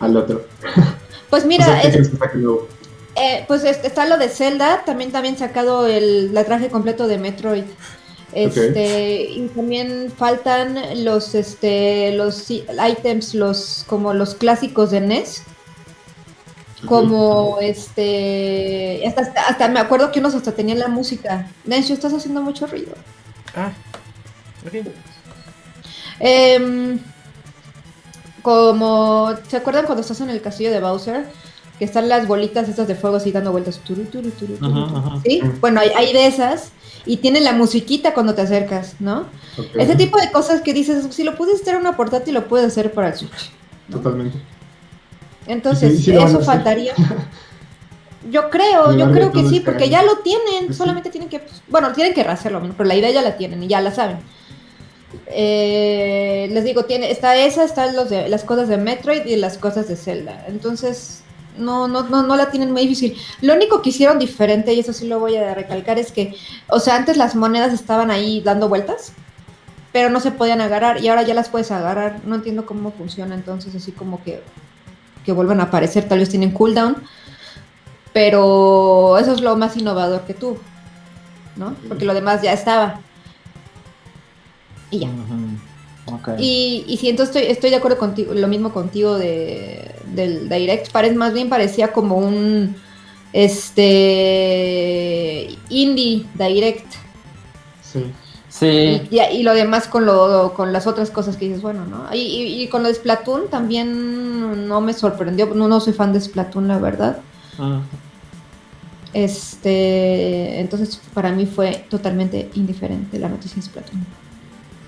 al otro? Pues O mira, sea, ¿qué es- que? Eh, pues este, está lo de Zelda, también también sacado el la traje completo de Metroid. Este, y también faltan los este los items, los como los clásicos de NES, como este hasta, hasta, hasta me acuerdo que unos hasta tenían la música. Nencio, estás haciendo mucho ruido. Ah, ok. Em, como, ¿se acuerdan cuando estás en el castillo de Bowser? Que están las bolitas estas de fuego así dando vueltas. Turu, turu, turu, ujú. ¿Sí? Bueno, hay, hay de esas. Y tienen la musiquita cuando te acercas, ¿no? Ese tipo de cosas que dices, si lo puedes hacer en una portátil, lo puedes hacer para el Switch. Totalmente. Entonces, ¿Y sí- y sí lo van a eso faltaría. Yo creo, yo creo que sí, este porque año. ya lo tienen, sí. solamente tienen que, pues, bueno, tienen que hacerlo, pero la idea ya la tienen y ya la saben. Eh, les digo, tiene, está esa, están los de, las cosas de Metroid y las cosas de Zelda. Entonces, no, no, no, no la tienen muy difícil. Lo único que hicieron diferente, y eso sí lo voy a recalcar, es que, o sea, antes las monedas estaban ahí dando vueltas, pero no se podían agarrar, y ahora ya las puedes agarrar. No entiendo cómo funciona, entonces así como que, que vuelvan a aparecer, tal vez tienen cooldown. Pero eso es lo más innovador que tuvo, ¿no? Porque lo demás ya estaba. Y ya. Y, y siento, estoy, estoy de acuerdo contigo, lo mismo contigo de, del Direct. Parece, más bien parecía como un este indie Direct. Sí. Sí, Y, y- y lo demás con lo con las otras cosas que dices, bueno, ¿no? Y, y- y con lo de Splatoon también no me sorprendió. No, no soy fan de Splatoon, la verdad. mm, Este, entonces para mí fue totalmente indiferente la noticia de Splatoon.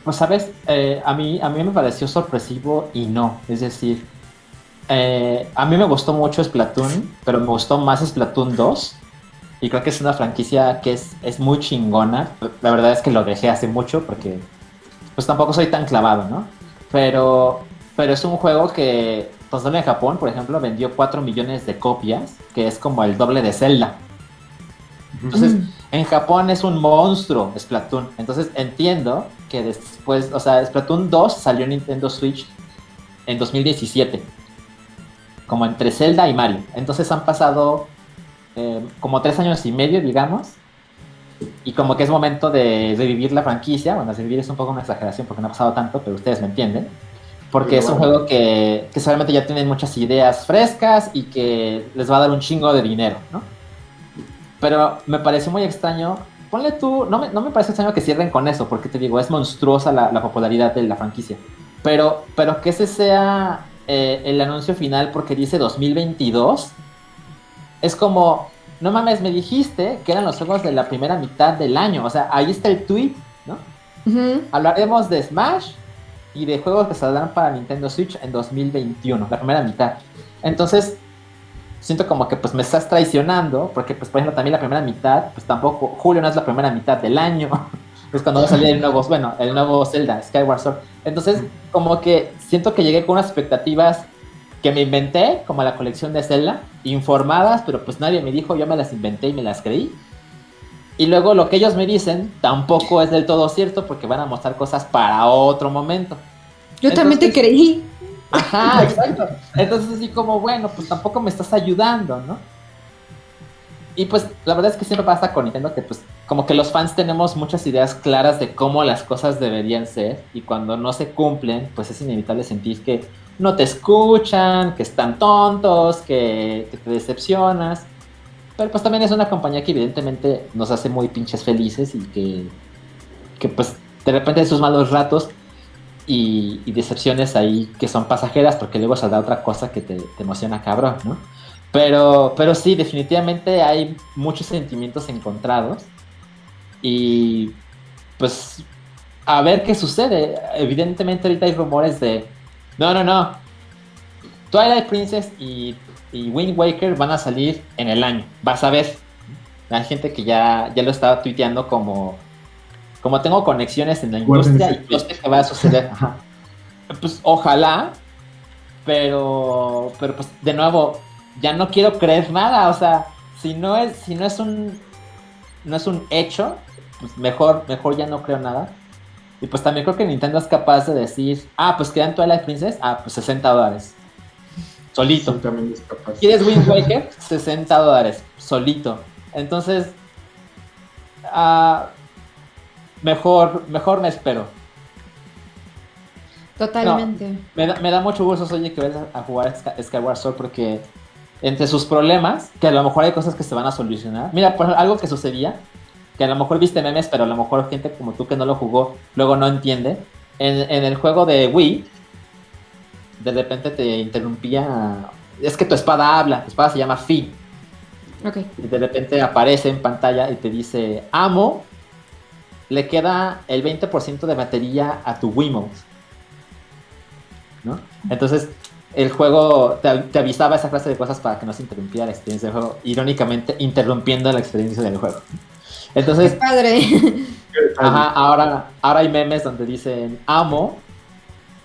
Pues sabes, Eh, a, mí, a mí me pareció sorpresivo y no. Es decir, eh, a mí me gustó mucho Splatoon, pero me gustó más Splatoon 2. Y creo que es una franquicia que es, es muy chingona. La verdad es que lo dejé hace mucho porque pues tampoco soy tan clavado, ¿no? Pero, pero es un juego que, pues solo en Japón, por ejemplo, vendió 4 millones de copias, que es como el doble de Zelda. Entonces, Mm. en Japón es un monstruo Splatoon. Entonces entiendo que después, o sea, Splatoon 2 salió en Nintendo Switch en 2017. Como entre Zelda y Mario. Entonces han pasado eh, como tres años y medio, digamos. Y como que es momento de revivir la franquicia. Bueno, revivir es un poco una exageración porque no ha pasado tanto, pero ustedes me entienden. Porque es un juego que, que seguramente ya tienen muchas ideas frescas y que les va a dar un chingo de dinero, ¿no? Pero me pareció muy extraño. Ponle tú, no me, no me parece extraño que cierren con eso, porque te digo, es monstruosa la, la popularidad de la franquicia. Pero, pero que ese sea eh, el anuncio final porque dice 2022, es como, no mames, me dijiste que eran los juegos de la primera mitad del año. O sea, ahí está el tweet, ¿no? Hablaremos de Smash y de juegos que saldrán para Nintendo Switch en 2021, la primera mitad. Entonces, siento como que pues me estás traicionando, porque pues por ejemplo también la primera mitad, pues tampoco, julio no es la primera mitad del año, es cuando va a salir el nuevo, bueno, el nuevo Zelda, Skyward Sword. Entonces, como que siento que llegué con unas expectativas que me inventé, como la colección de Zelda, informadas, pero pues nadie me dijo, yo me las inventé y me las creí. Y luego lo que ellos me dicen tampoco es del todo cierto porque van a mostrar cosas para otro momento. Yo también te creí. Ajá, exacto. Entonces así como, bueno, pues tampoco me estás ayudando, ¿no? Y pues la verdad es que siempre pasa con Nintendo que pues como que los fans tenemos muchas ideas claras de cómo las cosas deberían ser y cuando no se cumplen, pues es inevitable sentir que no te escuchan, que están tontos, que, te decepcionas. Pero pues también es una compañía que evidentemente nos hace muy pinches felices y que, que pues de repente sus malos ratos y, y decepciones ahí que son pasajeras porque luego saldrá otra cosa que te, te emociona cabrón, ¿no? Pero, pero sí, definitivamente hay muchos sentimientos encontrados y pues a ver qué sucede. Evidentemente ahorita hay rumores de, no, no, no, Twilight Princess y, y Wind Waker van a salir en el año, vas a ver. Hay gente que ya, ya lo estaba tuiteando como, como tengo conexiones en la industria y yo sé que va a suceder. Ajá. Pues ojalá, pero, pero pues de nuevo, ya no quiero creer nada, o sea, si no es, si no es un, no es un hecho, pues mejor, mejor ya no creo nada. Y pues también creo que Nintendo es capaz de decir, ah, pues quedan Twilight Princess, ah, pues 60 dólares. Solito. Sí, también es capaz. ¿Quieres Wind Waker? 60 dólares, solito. Entonces, ah, mejor, mejor me espero. Totalmente. Me da, me da mucho gusto, oye, que vayas a jugar Sky- Skyward Sword porque entre sus problemas, que a lo mejor hay cosas que se van a solucionar. Mira, por algo que sucedía, que a lo mejor viste memes, pero a lo mejor gente como tú que no lo jugó, luego no entiende. En, en el juego de Wii, de repente te interrumpía. Es que tu espada habla, tu espada se llama Fi. Ok. Y de repente aparece en pantalla y te dice, amo, le queda el 20% de batería a tu Wiimote. ¿No? Entonces, el juego te, te avisaba esa clase de cosas para que no se interrumpiera la experiencia del juego, irónicamente interrumpiendo la experiencia del juego. Entonces, Padre. Ajá, ahora, ahora hay memes donde dicen, amo,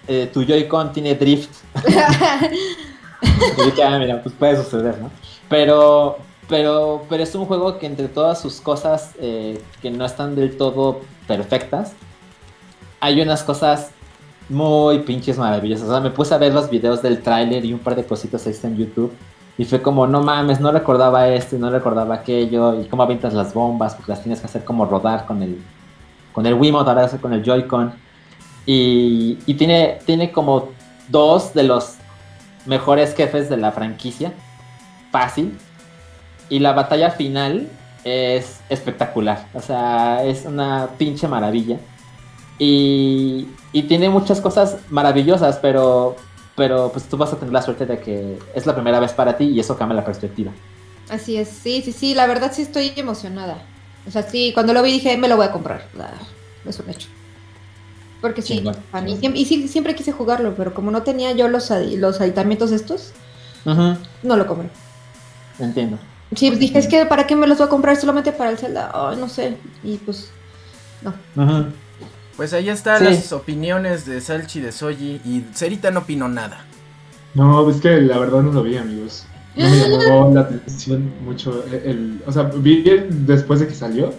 eh, tu Joy-Con tiene drift. Y dije, ah, mira, pues puede suceder, ¿no? Pero, pero, pero es un juego que entre todas sus cosas eh, que no están del todo perfectas, hay unas cosas muy pinches maravillosas. O sea, me puse a ver los videos del tráiler y un par de cositas ahí está en YouTube. Y fue como, no mames, no recordaba esto y no recordaba aquello. Y cómo avientas las bombas, porque las tienes que hacer como rodar con el, con el Wiimote, ahora hacer con el Joy-Con. Y, y tiene, tiene como dos de los mejores jefes de la franquicia. Fácil. Y la batalla final es espectacular. O sea, es una pinche maravilla. Y, y tiene muchas cosas maravillosas, pero, pero pues tú vas a tener la suerte de que es la primera vez para ti y eso cambia la perspectiva. Así es, sí, sí, sí, la verdad sí estoy emocionada. O sea, sí, cuando lo vi dije, me lo voy a comprar. Ah, es un hecho. Porque sí, Chingón. fan, y, sí, siempre quise jugarlo, pero como no tenía yo los, los aditamentos estos, no lo compré. Entiendo. Sí, pues dije, es que ¿para qué me los voy a comprar solamente para el Zelda? No sé. Y pues, no. Ujú. Pues ahí están Sí. las opiniones de Salchi de Soji y Cerita no opinó nada. No, es que la verdad no lo vi, amigos. No me llamó la atención mucho el, el- o sea, vi el- después de que salió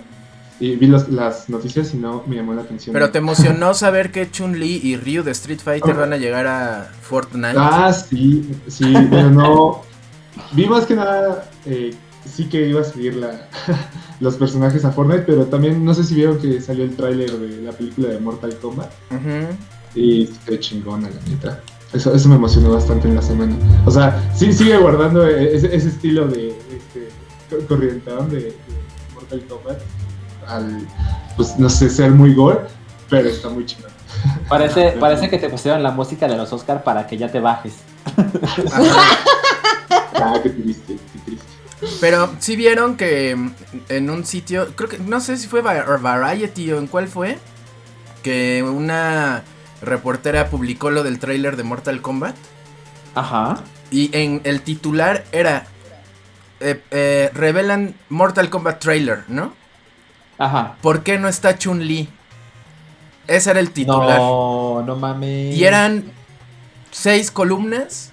y vi los- las noticias y no me llamó la atención. Pero te emocionó saber que Chun-Li y Ryu de Street Fighter van a llegar a Fortnite. Ah, sí, sí, pero no. Vi más que nada, eh, sí que iba a subir la, los personajes a Fortnite, pero también no sé si vieron que salió el tráiler de la película de Mortal Kombat y qué chingona, la neta. Eso, eso me emocionó bastante en la semana. O sea, sí sigue guardando eh, ese, ese estilo de este, co- corrientón de, de Mortal Kombat al, pues no sé, ser muy gore, pero está muy chingón. Parece, parece que te pusieron la música de los Oscar para que ya te bajes. Ah, qué triste, qué triste. Pero sí vieron que en un sitio, creo que no sé si fue Va- Variety o en cuál fue, que una reportera publicó lo del tráiler de Mortal Kombat Ajá. y en el titular era eh, eh, revelan Mortal Kombat trailer, ¿no? Ajá. ¿Por qué no está Chun-Li? Ese era el titular. No, no mames. Y eran seis columnas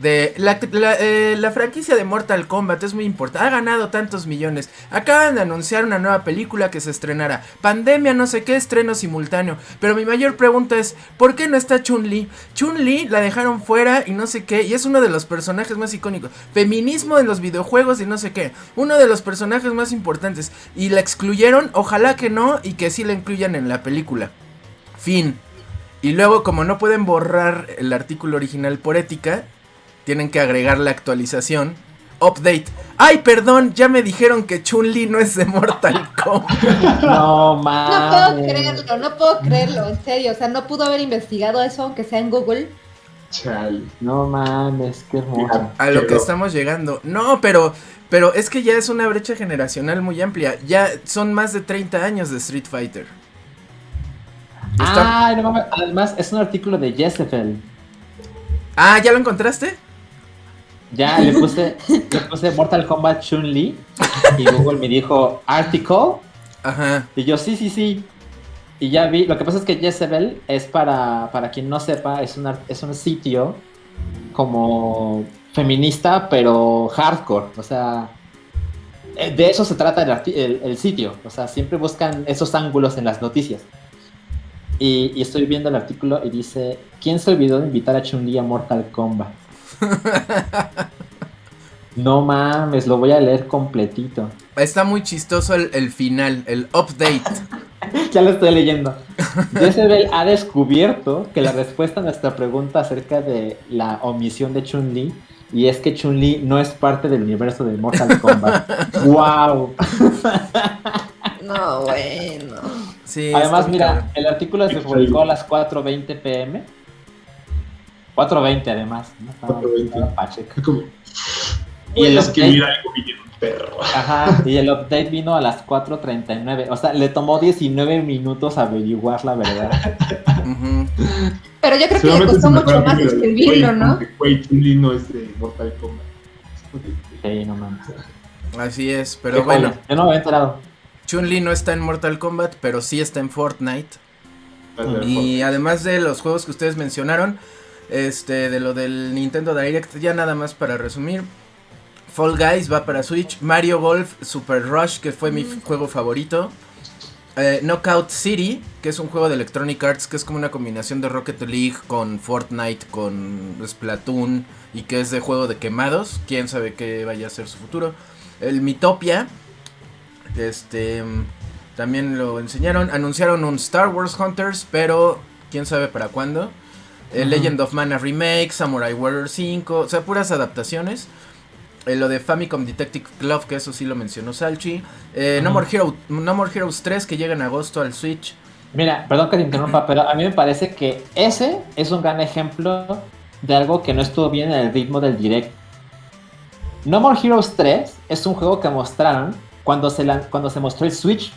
de la, eh, la franquicia de Mortal Kombat es muy importante. Ha ganado tantos millones. Acaban de anunciar una nueva película que se estrenará. Pandemia, no sé qué, estreno simultáneo. Pero mi mayor pregunta es, ¿por qué no está Chun-Li? Chun-Li la dejaron fuera y no sé qué. Y es uno de los personajes más icónicos. Feminismo en los videojuegos y no sé qué. Uno de los personajes más importantes. Y la excluyeron. Ojalá que no y que sí la incluyan en la película. Fin. Y luego, como no pueden borrar el artículo original por ética, tienen que agregar la actualización. Update. Ay, perdón, ya me dijeron que Chun-Li no es de Mortal Kombat. No No mames. puedo creerlo, no puedo creerlo, en serio. O sea, no pudo haber investigado eso, aunque sea en Google. Chale. No mames, qué hermoso. A lo que estamos llegando. No, pero, pero es que ya es una brecha generacional muy amplia. Ya son más de 30 años de Street Fighter. Está- Ay, no mames. Además, es un artículo de Jezebel. Ah, ¿ya lo encontraste? Ya le puse, le puse Mortal Kombat Chun-Li y Google me dijo article Ajá. y yo sí, sí, sí. Y ya vi, lo que pasa es que Jezebel es para, para quien no sepa, es, una, es un sitio como feminista, pero hardcore. O sea, eh, de eso se trata el, el sitio. O sea, siempre buscan esos ángulos en las noticias. Y, y estoy viendo el artículo y dice, ¿quién se olvidó de invitar a Chun-Li a Mortal Kombat? No mames, lo voy a leer completito. Está muy chistoso el, el final, el update. ya lo estoy leyendo. Jezebel ha descubierto que la respuesta a nuestra pregunta acerca de la omisión de Chun-Li y es que Chun-Li no es parte del universo de Mortal Kombat. ¡Wow! No, bueno. Sí, Además, mira, el artículo se publicó a las 4.20 pm. 4.20 además. ¿no? Estaba- 4:20. estaba pacheco. Y el, escribir update, algo bien, perro. ajá, y el update vino a las 4.39. O sea, le tomó 19 minutos averiguar la verdad. Pero yo creo que le costó mucho más escribirlo, ¿no? Chun-Li no es de Mortal Kombat. Sí, no mames. Así es, pero bueno. Yo no me había enterado. Chun-Li no está en Mortal Kombat, pero sí está en Fortnite. Y además de los juegos que ustedes mencionaron, este, de lo del Nintendo Direct, ya nada más para resumir. Fall Guys va para Switch, Mario Golf Super Rush, que fue mi f- juego favorito. Eh, Knockout City, que es un juego de Electronic Arts, que es como una combinación de Rocket League con Fortnite, con Splatoon, y que es de juego de quemados. Quién sabe qué vaya a ser su futuro. El Mitopia, este, también lo enseñaron. Anunciaron un Star Wars Hunters, pero quién sabe para cuándo. Eh. Legend of Mana Remake, Samurai Warrior 5, o sea, puras adaptaciones. Eh, lo de Famicom Detective Club, que eso sí lo mencionó Salchi. Eh, no. More Hero, no More Heroes 3, que llega en agosto al Switch. Mira, perdón que te interrumpa, pero a mí me parece que ese es un gran ejemplo de algo que no estuvo bien en el ritmo del direct. No More Heroes 3 es un juego que mostraron cuando se, lan- cuando se mostró el Switch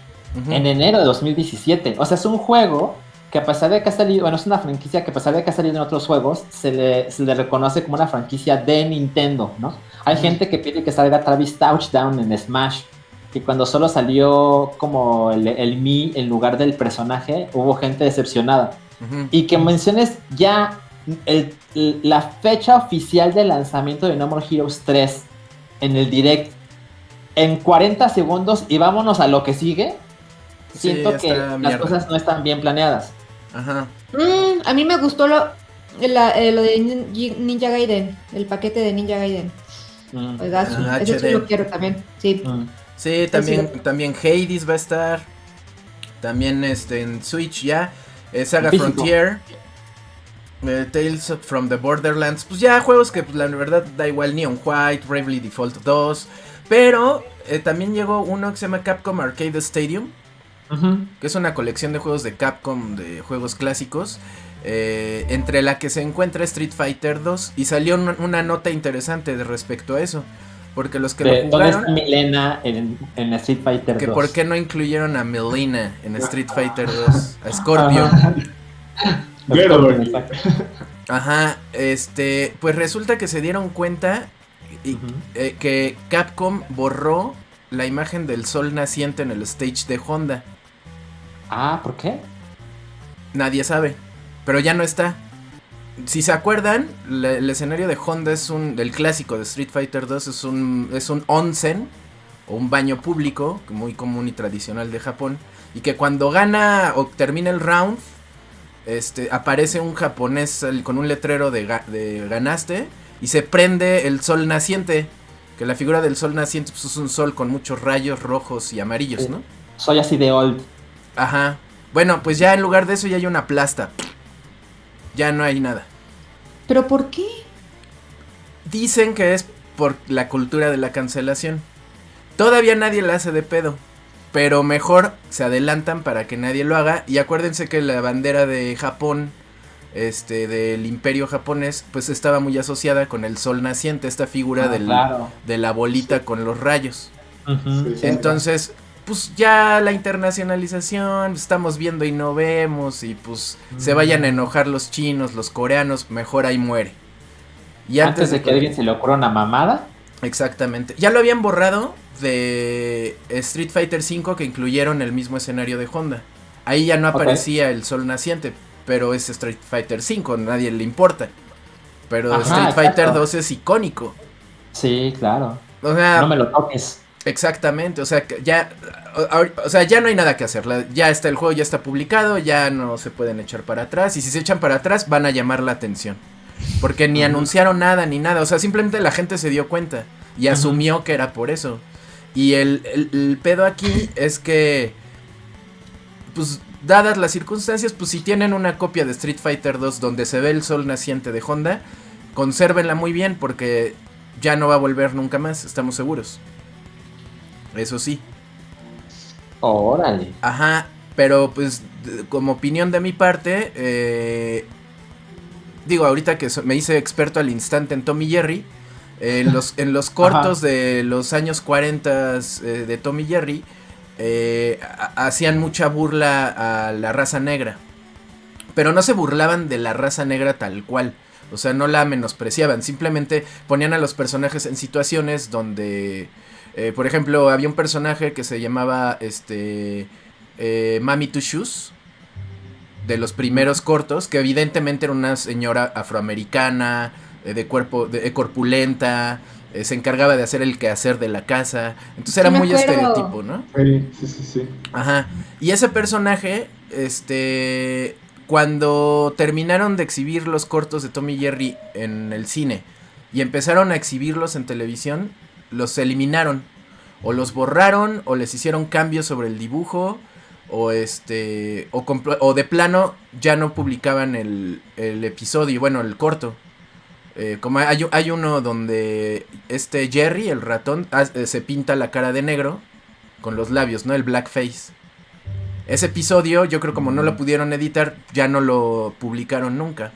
en enero de 2017. O sea, es un juego que a pesar de que ha salido, bueno, es una franquicia que a pesar de que ha salido en otros juegos, se le, se le reconoce como una franquicia de Nintendo, ¿no? Hay gente que pide que salga Travis Touchdown en Smash, y cuando solo salió como el, el Mi en lugar del personaje, hubo gente decepcionada. Y que menciones ya el- el- la fecha oficial de lanzamiento de No More Heroes 3 en el direct en 40 segundos y vámonos a lo que sigue. Siento que las mierda. cosas no están bien planeadas. Ajá. Mm, a mí me gustó lo, la- eh, lo de Nin- Ninja Gaiden, el paquete de Ninja Gaiden. Mm. Oiga, Ah, ese sí lo quiero también. Sí. Mm. Sí, también, sí. también Hades va a estar. También este en Switch ya. eh, Saga Físico. Frontier. eh, Tales from the Borderlands. Pues ya juegos que pues, la verdad da igual. Neon White, Bravely Default 2. Pero eh, también llegó uno que se llama Capcom Arcade Stadium. Que es una colección de juegos de Capcom, de juegos clásicos. eh, entre la que se encuentra Street Fighter 2. Y salió una, una nota interesante de respecto a eso. Porque los que lo ¿Dónde jugaron. está Milena en, en Street Fighter Que 2? por qué no incluyeron a Melina en Street Fighter 2, a Scorpion. Ajá, este, pues resulta que se dieron cuenta y, eh, que Capcom borró la imagen del sol naciente en el stage de Honda. Ah, ¿por qué? Nadie sabe, pero ya no está. Si se acuerdan, el escenario de Honda es un del clásico de Street Fighter 2 es un es un onsen o un baño público muy común y tradicional de Japón y que cuando gana o termina el round este aparece un japonés con un letrero de ganaste y se prende el sol naciente que la figura del sol naciente pues, es un sol con muchos rayos rojos y amarillos. ¿no? Soy así de old. Ajá. Bueno, pues ya en lugar de eso ya hay una plasta. Ya no hay nada. ¿Pero por qué? Dicen que es por la cultura de la cancelación. Todavía nadie la hace de pedo. Pero mejor se adelantan para que nadie lo haga. Y acuérdense que la bandera de Japón, este, del imperio japonés, pues estaba muy asociada con el sol naciente, esta figura Ah, del- Claro. de la bolita con los rayos. Sí. Entonces, pues ya la internacionalización, estamos viendo y no vemos, y pues se vayan a enojar los chinos, los coreanos, mejor ahí muere. Y Antes de que a alguien se le ocurra una mamada. Exactamente. Ya lo habían borrado de Street Fighter V que incluyeron el mismo escenario de Honda. Ahí ya no aparecía el sol naciente, pero es Street Fighter V, nadie le importa. Pero Ajá, Street Fighter exacto. 2 es icónico. Sí, claro. O sea, No me lo toques. Exactamente, o sea, ya, o, sea, ya no hay nada que hacer, la- ya está el juego, ya está publicado, ya no se pueden echar para atrás, y si se echan para atrás van a llamar la atención, porque ni anunciaron nada ni nada, o sea, simplemente la gente se dio cuenta y asumió que era por eso. Y el, el- el pedo aquí es que, pues, dadas las circunstancias, pues si tienen una copia de Street Fighter 2 donde se ve el sol naciente de Honda, consérvenla muy bien porque ya no va a volver nunca más, estamos seguros. Eso sí. Órale. Ajá, pero pues como opinión de mi parte, eh, digo, ahorita que so- me hice experto al instante en Tommy Jerry, eh, en, los, en los cortos de los años 40 eh, de Tommy Jerry, eh, ha- hacían mucha burla a la raza negra. Pero no se burlaban de la raza negra tal cual. O sea, no la menospreciaban. Simplemente ponían a los personajes en situaciones donde... eh, por ejemplo, había un personaje que se llamaba este eh, Mami Two Shoes de los primeros cortos, que evidentemente era una señora afroamericana, eh, de cuerpo, corpulenta, eh, se encargaba de hacer el quehacer de la casa, entonces era Sí muy acuerdo. estereotipo, ¿no? Sí, sí, sí, sí. Ajá. Y ese personaje, este, cuando terminaron de exhibir los cortos de Tommy Jerry en el cine y empezaron a exhibirlos en televisión, los eliminaron. O los borraron, o les hicieron cambios sobre el dibujo, o este o de plano ya no publicaban el, el episodio, bueno, el corto. Eh, como hay, hay uno donde este Jerry, el ratón, eh, se pinta la cara de negro con los labios, ¿no? El blackface. Ese episodio, yo creo como no lo pudieron editar, ya no lo publicaron nunca.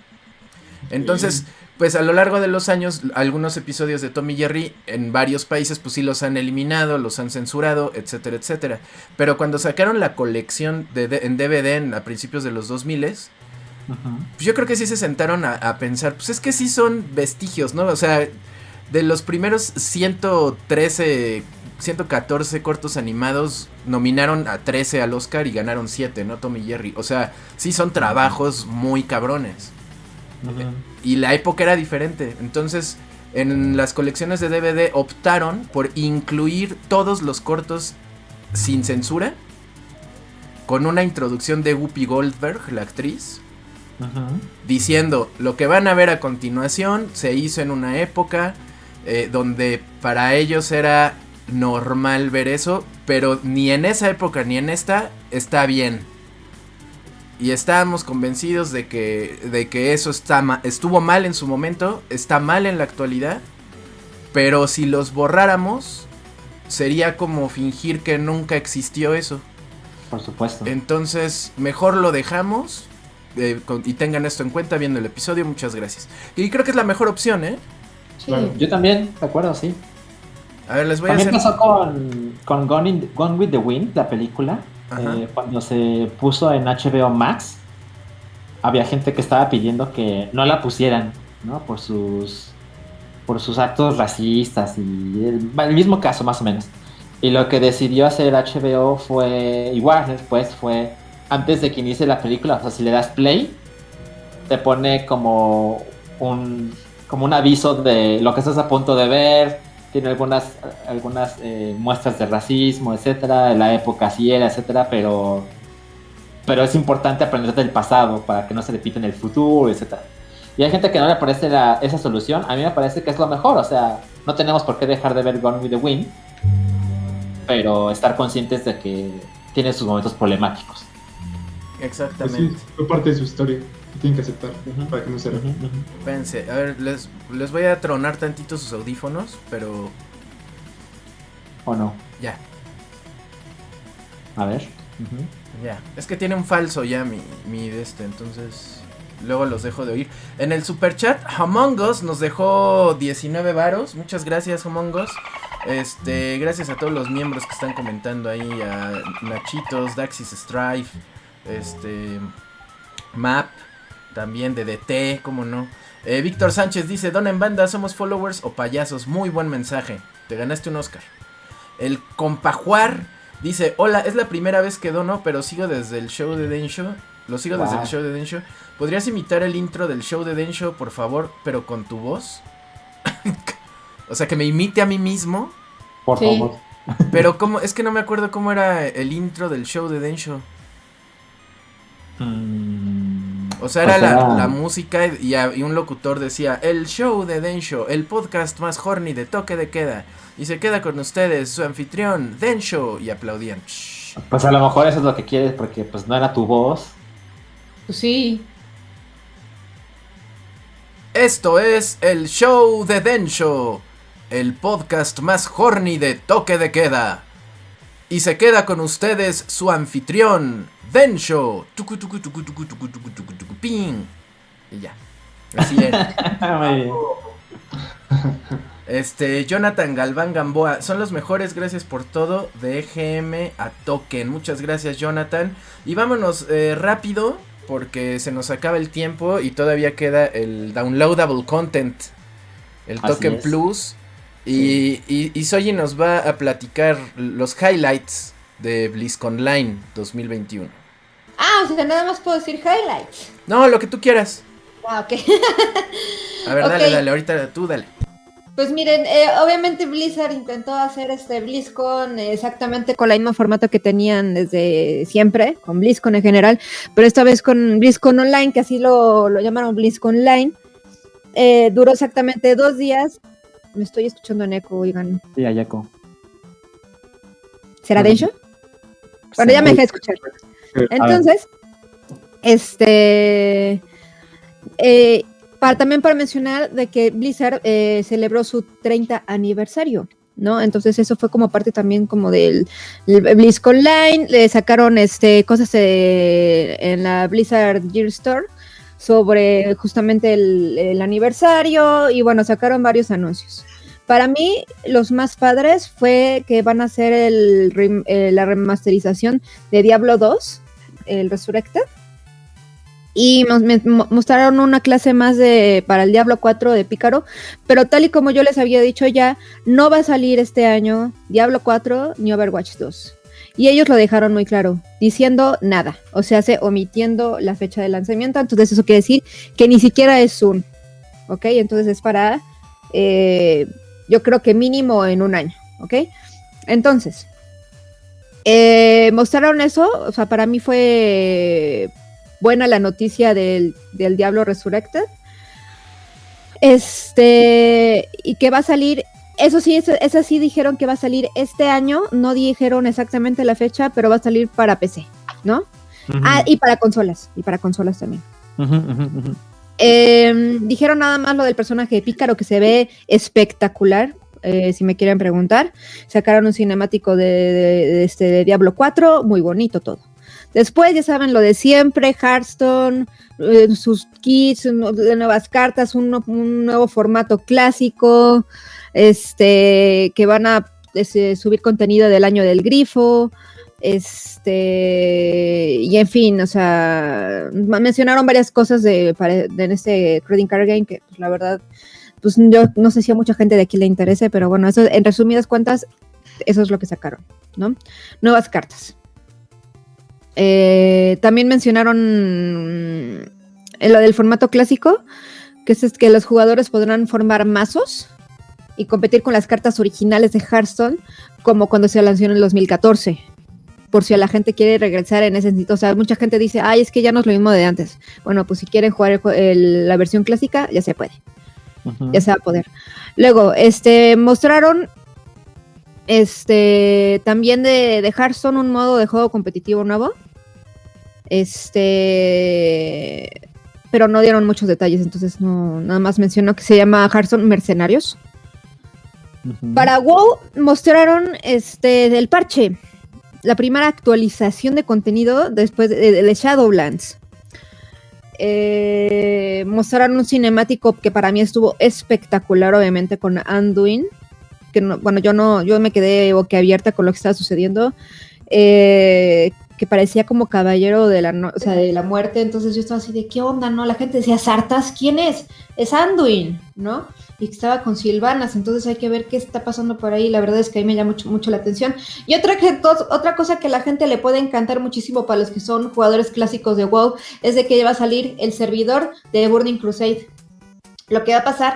Entonces, pues a lo largo de los años, algunos episodios de Tommy Jerry en varios países, pues sí los han eliminado, los han censurado, etcétera, etcétera. Pero cuando sacaron la colección de, de- en DVD en, a principios de los 2000 Pues yo creo que sí se sentaron a, a pensar, pues es que sí son vestigios, ¿no? O sea, de los primeros 113, 114 cortos animados, nominaron a 13 al Oscar y ganaron 7, ¿no? Tommy Jerry. O sea, sí son trabajos muy cabrones. Ujú. Y la época era diferente. Entonces, en las colecciones de DVD optaron por incluir todos los cortos sin censura. Con una introducción de Whoopi Goldberg, la actriz Diciendo lo que van a ver a continuación se hizo en una época eh, donde para ellos era normal ver eso, pero ni en esa época ni en esta está bien. Y estábamos convencidos de que, de que eso está ma- estuvo mal en su momento, está mal en la actualidad, pero si los borráramos sería como fingir que nunca existió eso. Por supuesto. Entonces, mejor lo dejamos. Eh, con- y tengan esto en cuenta viendo el episodio. Muchas gracias. Y creo que es la mejor opción, ¿eh? Sí. Claro. Yo también, de acuerdo, sí. A ver, les voy a También hacer. pasó con, con Gone, in- Gone with the Wind, la película. Eh, cuando se puso en HBO Max, había gente que estaba pidiendo que no la pusieran, ¿no? Por sus por sus actos racistas y el, el mismo caso más o menos. Y lo que decidió hacer HBO fue igual, después fue antes de que inicie la película, o sea, si le das play, te pone como un como un aviso de lo que estás a punto de ver, tiene algunas algunas eh, muestras de racismo, etcétera, la época así era, etcétera, pero pero es importante aprender del pasado para que no se repita en el futuro, etcétera. Y hay gente que no le parece esa solución, a mí me parece que es lo mejor, o sea, no tenemos por qué dejar de ver Gone with the Wind, pero estar conscientes de que tiene sus momentos problemáticos. Pues Exactamente. sí, fue parte de su historia. Tienen que aceptar para que no se ujú. Espérense, a ver, les, les voy a tronar tantito sus audífonos, pero ¿O no? ya, A ver. Ya. Es que tiene un falso ya mi, mi de este, entonces luego los dejo de oír. En el super chat, Among Us nos dejó 19 varos. Muchas gracias, Among Us. Este, gracias a todos los miembros que están comentando ahí, a Nachitos, Daxis Strife, este, Map, también de DT, como no. Eh, Víctor Sánchez dice, Don en banda, somos followers o payasos. Muy buen mensaje. Te ganaste un Oscar. El Compajuar dice, hola, es la primera vez que dono, pero sigo desde el show de Densho. Lo sigo desde el show de Densho. ¿Podrías imitar el intro del show de Densho, por favor, pero con tu voz? o sea, que me imite a mí mismo. Por Sí. favor. Pero cómo, es que no me acuerdo cómo era el intro del show de Densho. Mm, O sea, era la, música y, un locutor decía, el show de Densho, el podcast más horny de toque de queda. Y se queda con ustedes su anfitrión, Densho. Y aplaudían. Pues a lo mejor eso es lo que quieres porque pues no era tu voz. Pues sí. Esto es el show de Densho, el podcast más horny de toque de queda. Y se queda con ustedes su anfitrión, Densho. Tucu, tucu, tucu, tucu, tucu, tucu, tucu, tucu, ping. Y ya. Así era. Muy bien. Este, Jonathan Galván Gamboa, son los mejores, gracias por todo, de EGM a Token, muchas gracias Jonathan, y vámonos eh, rápido, porque se nos acaba el tiempo y todavía queda el downloadable content, el Así Token es. Plus, y, y, y Soyi nos va a platicar los highlights de BlizzConline 2021. Ah, o sea, nada más puedo decir highlights. No, lo que tú quieras. Ah, ok. A ver, dale, dale, ahorita tú dale. Pues miren, eh, obviamente Blizzard intentó hacer este BlizzCon exactamente con el mismo formato que tenían desde siempre, con BlizzCon en general, pero esta vez con BlizzCon Online, que así lo, lo llamaron BlizzCon Online. Eh, duró exactamente dos días. Me estoy escuchando en eco, oigan. Sí, Ayako. ¿Será Ujú. Densho? Bueno, ya me dejé escuchar. Entonces, este, eh, para, también para mencionar de que Blizzard eh, celebró su 30 aniversario, ¿no? Entonces eso fue como parte también como del, del Blizz Online, le sacaron este, cosas eh, en la Blizzard Gear Store sobre justamente el, el aniversario y bueno, sacaron varios anuncios. Para mí, los más padres fue que van a hacer el eh, la remasterización de Diablo 2, el Resurrected. Y me- mo- mostraron una clase más de para el Diablo 4 de Pícaro. Pero tal y como yo les había dicho ya, no va a salir este año Diablo 4 ni Overwatch 2. Y ellos lo dejaron muy claro, diciendo nada. O sea, se omitiendo la fecha de lanzamiento. Entonces, eso quiere decir que ni siquiera es un. ¿Ok? Entonces es para. eh, yo creo que mínimo en un año, ¿ok? Entonces, eh, mostraron eso, o sea, para mí fue buena la noticia del, del Diablo Resurrected. Este, y que va a salir, eso sí, eso, eso sí dijeron que va a salir este año, no dijeron exactamente la fecha, pero va a salir para PC, ¿no? Ah, y para consolas, y para consolas también. ujú, ujú, ujú. Eh, dijeron nada más lo del personaje de Pícaro que se ve espectacular. eh, si me quieren preguntar, sacaron un cinemático de, este, de Diablo 4, muy bonito todo. Después, ya saben, lo de siempre, Hearthstone, eh, sus kits, no- de nuevas cartas, un nuevo formato clásico, este, que van a este, subir contenido del año del grifo, este, y en fin, o sea, mencionaron varias cosas de, de en este Trading Card Game que pues, la verdad, pues yo no sé si a mucha gente de aquí le interese, pero bueno, eso en resumidas cuentas, eso es lo que sacaron, ¿no? Nuevas cartas. Eh, también mencionaron mm, lo del formato clásico, que es que los jugadores podrán formar mazos y competir con las cartas originales de Hearthstone, como cuando se lanzó en el 2014 por si a la gente quiere regresar en ese sentido. O sea, mucha gente dice, ay, es que ya no es lo mismo de antes. Bueno, pues si quieren jugar el el- la versión clásica, ya se puede, ya se va a poder. Luego, este, mostraron este, también de, de Hearthstone un modo de juego competitivo nuevo. Este, pero no dieron muchos detalles, entonces no, nada más mencionó que se llama Hearthstone Mercenarios. Para WoW mostraron este del parche, la primera actualización de contenido después de, Shadowlands. Eh, mostraron un cinemático que para mí estuvo espectacular, obviamente, con Anduin. Que no- bueno, yo no, yo me quedé boquiabierta con lo que estaba sucediendo. eh, que parecía como caballero de la, no- o sea, de la muerte. Entonces yo estaba así de qué onda, ¿no? La gente decía, Sartas, ¿quién es? Es Anduin, ¿no? y que estaba con Silvanas, entonces hay que ver qué está pasando por ahí, la verdad es que ahí me llama mucho, mucho la atención. Y otra, que, otra cosa que a la gente le puede encantar muchísimo para los que son jugadores clásicos de WoW es de que va a salir el servidor de Burning Crusade. Lo que va a pasar...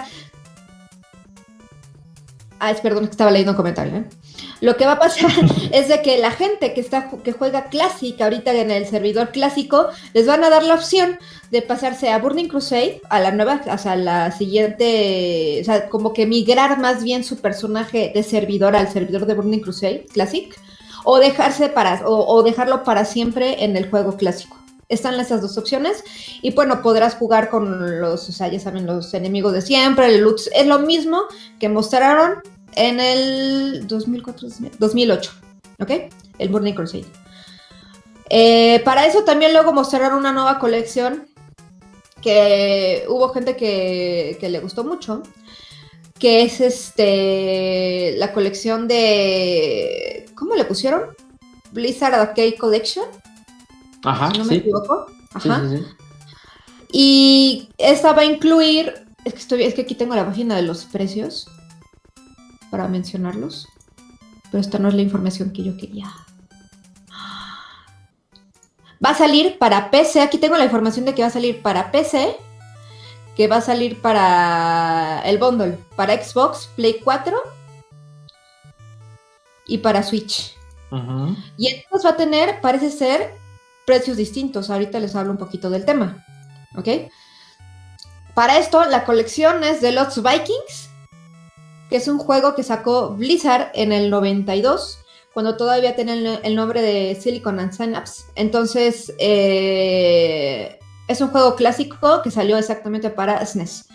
Ah, es perdón, que estaba leyendo un comentario, ¿eh? Lo que va a pasar es de que la gente que está que juega Classic ahorita en el servidor clásico les van a dar la opción de pasarse a Burning Crusade, a la nueva, o sea, la siguiente, o sea, como que migrar más bien su personaje de servidor al servidor de Burning Crusade Classic, o dejarse para, o dejarlo para siempre en el juego clásico. Están esas dos opciones. Y bueno, podrás jugar con los, o sea, ya saben, los enemigos de siempre, el loot. Es lo mismo que mostraron en el 2004, 2008, ¿ok? El Burning Crusade. Eh, para eso también luego mostraron una nueva colección que hubo gente que, que le gustó mucho, que es este la colección de ¿cómo le pusieron? Blizzard Arcade Collection, Ajá, si no me sí. equivoco. Ajá. sí, sí. Y esta va a incluir, es que estoy, es que aquí tengo la página de los precios para mencionarlos, pero esta no es la información que yo quería. Va a salir para PC, aquí tengo la información de que va a salir para PC, que va a salir para el bundle, para Xbox, Play 4 y para Switch. Y entonces va a tener, parece ser, precios distintos. Ahorita les hablo un poquito del tema. ¿Ok? Para esto, la colección es de Lost Vikings, que es un juego que sacó Blizzard en el 92 cuando todavía tenía el, nombre de Silicon and Synapse. Entonces, eh, es un juego clásico que salió exactamente para SNES.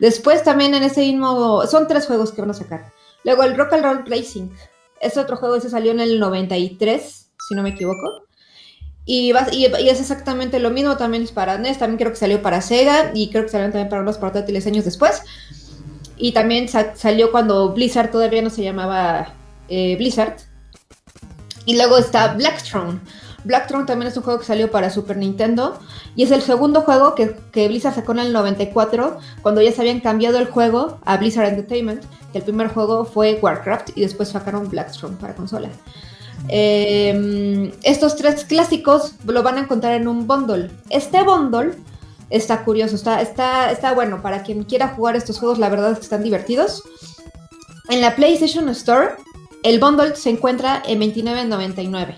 Después también en ese mismo, son tres juegos que van a sacar. Luego el Rock and Roll Racing, es otro juego, ese salió en el 93, si no me equivoco. Y, y- es exactamente lo mismo, también es para NES, también creo que salió para Sega y creo que salió también para unos portátiles años después. Y también sa- salió cuando Blizzard todavía no se llamaba eh, Blizzard. Y luego está Blackthrone. Blackthrone también es un juego que salió para Super Nintendo y es el segundo juego que, que Blizzard sacó en el 94 cuando ya se habían cambiado el juego a Blizzard Entertainment. que El primer juego fue Warcraft y después sacaron Blackthrone para consola. Eh, estos tres clásicos lo van a encontrar en un bundle. Este bundle está curioso, está, está, está bueno para quien quiera jugar estos juegos, la verdad es que están divertidos. En la PlayStation Store, el bundle se encuentra en $29.99.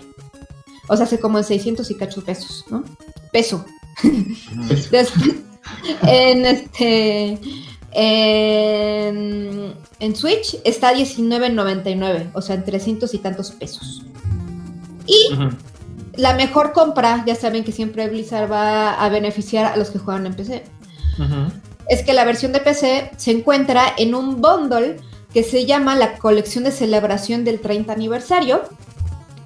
O sea, hace como en 600 y cacho pesos, ¿no? Peso. Después, en este. En, en Switch está $19.99, o sea, en 300 y tantos pesos. Y. la mejor compra, ya saben que siempre Blizzard va a beneficiar a los que juegan en PC, es que la versión de PC se encuentra en un bundle que se llama la colección de celebración del 30 aniversario.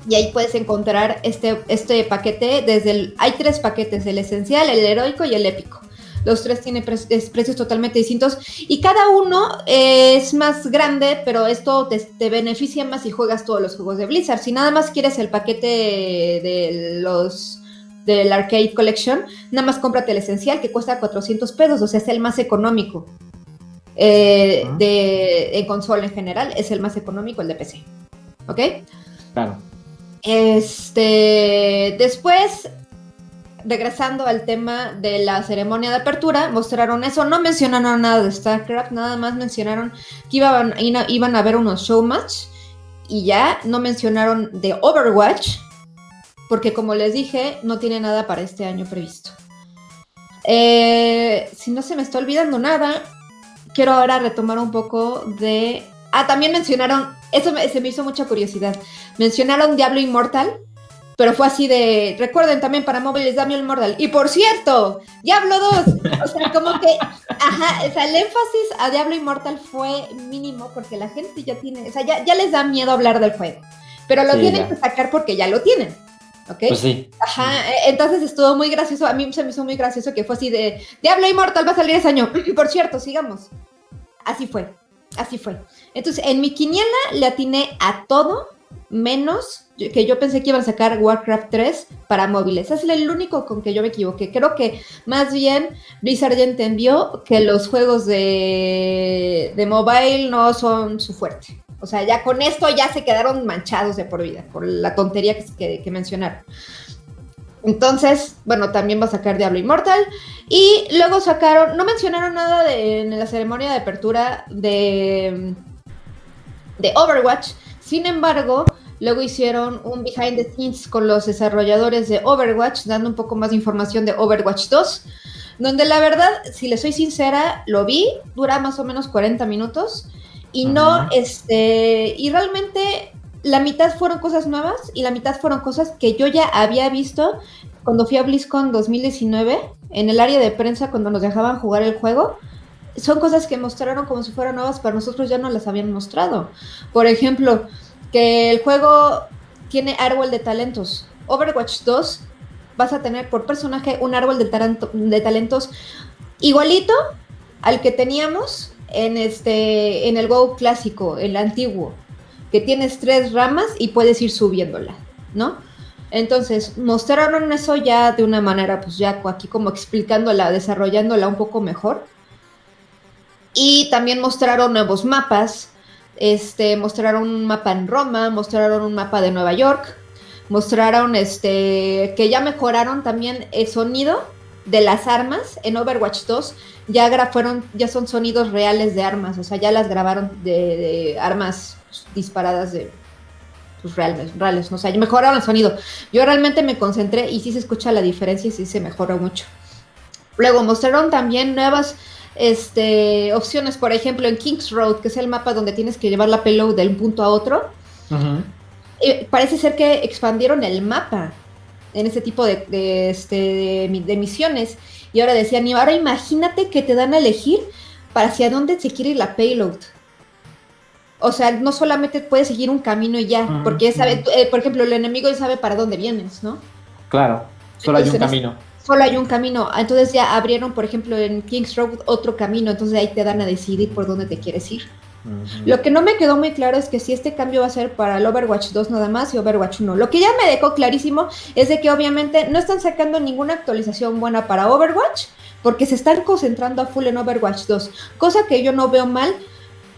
Y ahí puedes encontrar este, este paquete desde el... Hay tres paquetes, el esencial, el heroico y el épico. Los tres tienen pre- precios totalmente distintos y cada uno es más grande, pero esto te, te beneficia más si juegas todos los juegos de Blizzard. Si nada más quieres el paquete de los del Arcade Collection, nada más cómprate el esencial que cuesta 400 pesos, o sea, es el más económico. Eh, Ah. de, en consola en general, es el más económico, el de PC. ¿Ok? Claro. Este, después, regresando al tema de la ceremonia de apertura, mostraron eso, no mencionaron nada de StarCraft, nada más mencionaron que iban, a haber unos show match y ya no mencionaron de Overwatch, porque como les dije, no tiene nada para este año previsto. Eh, si no se me está olvidando nada, quiero ahora retomar un poco de... Ah, también mencionaron, eso se me hizo mucha curiosidad, mencionaron Diablo Immortal, pero fue así de, recuerden también para móviles Diablo Immortal. Y por cierto, Diablo 2, o sea, como que, ajá, o sea, el énfasis a Diablo Immortal fue mínimo porque la gente ya tiene, o sea, ya, ya les da miedo hablar del juego, pero lo Sí, tienen ya. que sacar porque ya lo tienen, ¿ok? Pues sí. Ajá, e- entonces estuvo muy gracioso, a mí se me hizo muy gracioso que fue así de, Diablo Immortal va a salir ese año, por cierto, sigamos. Así fue, así fue. Entonces, en mi quiniela le atiné a todo, menos que yo pensé que iban a sacar Warcraft 3 para móviles. Es el único con que yo me equivoqué. Creo que más bien Blizzard ya entendió que los juegos de, de mobile no son su fuerte. O sea, ya con esto ya se quedaron manchados de por vida, por la tontería que, mencionaron. Entonces, bueno, también va a sacar Diablo Immortal. Y luego sacaron, no mencionaron nada en la ceremonia de apertura de, de Overwatch. Sin embargo, luego hicieron un behind the scenes con los desarrolladores de Overwatch, dando un poco más de información de Overwatch 2. Donde la verdad, si le soy sincera, lo vi, dura más o menos 40 minutos. Y no, este, y realmente la mitad fueron cosas nuevas y la mitad fueron cosas que yo ya había visto cuando fui a BlizzCon 2019, en el área de prensa, cuando nos dejaban jugar el juego. Son cosas que mostraron como si fueran nuevas, pero nosotros ya no las habían mostrado. Por ejemplo, que el juego tiene árbol de talentos. Overwatch 2 vas a tener por personaje un árbol de, de talentos igualito al que teníamos en este en el WoW clásico, el antiguo, que tienes tres ramas y puedes ir subiéndola, ¿no? Entonces, mostraron eso ya de una manera, pues ya aquí como explicándola, desarrollándola un poco mejor. Y también mostraron nuevos mapas. Este, mostraron un mapa en Roma, mostraron un mapa de Nueva York, mostraron este que ya mejoraron también el sonido de las armas en Overwatch 2. Ya fueron, ya son sonidos reales de armas, o sea, ya las grabaron de, de armas disparadas de pues, reales, reales, o sea, mejoraron el sonido. Yo realmente me concentré y sí se escucha la diferencia y sí se mejoró mucho. Luego mostraron también nuevas este, opciones, por ejemplo, en Kings Road, que es el mapa donde tienes que llevar la payload de un punto a otro. Eh, parece ser que expandieron el mapa en ese tipo de, de, este, de, de misiones. Y ahora decían, y ahora imagínate que te dan a elegir para hacia dónde se quiere ir la payload. O sea, no solamente puedes seguir un camino y ya, porque sabe, ujú. eh, por ejemplo, el enemigo ya sabe para dónde vienes, ¿no? Claro, solo hay un camino. Solo hay un camino. Entonces ya abrieron, por ejemplo, en Kings Road otro camino, entonces ahí te dan a decidir por dónde te quieres ir. Lo que no me quedó muy claro es que si este cambio va a ser para el Overwatch 2 nada más y Overwatch 1. Lo que ya me dejó clarísimo es de que obviamente no están sacando ninguna actualización buena para Overwatch porque se están concentrando a full en Overwatch 2, cosa que yo no veo mal,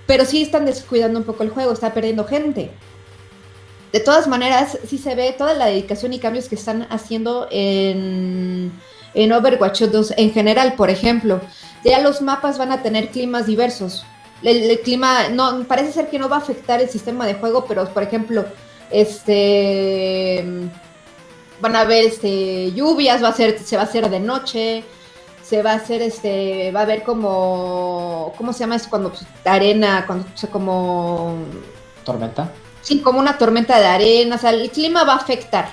pero sí están descuidando un poco el juego, está perdiendo gente. De todas maneras, sí se ve toda la dedicación y cambios que están haciendo en, en Overwatch 2 en general, por ejemplo. Ya los mapas van a tener climas diversos. El, clima, no, parece ser que no va a afectar el sistema de juego, pero por ejemplo, este van a haber este lluvias, va a ser, se va a hacer de noche, se va a hacer este, va a haber como, ¿cómo se llama? Es cuando pues, arena, cuando como, ¿Tormenta? Sí, como una tormenta de arena, o sea, el clima va a afectar,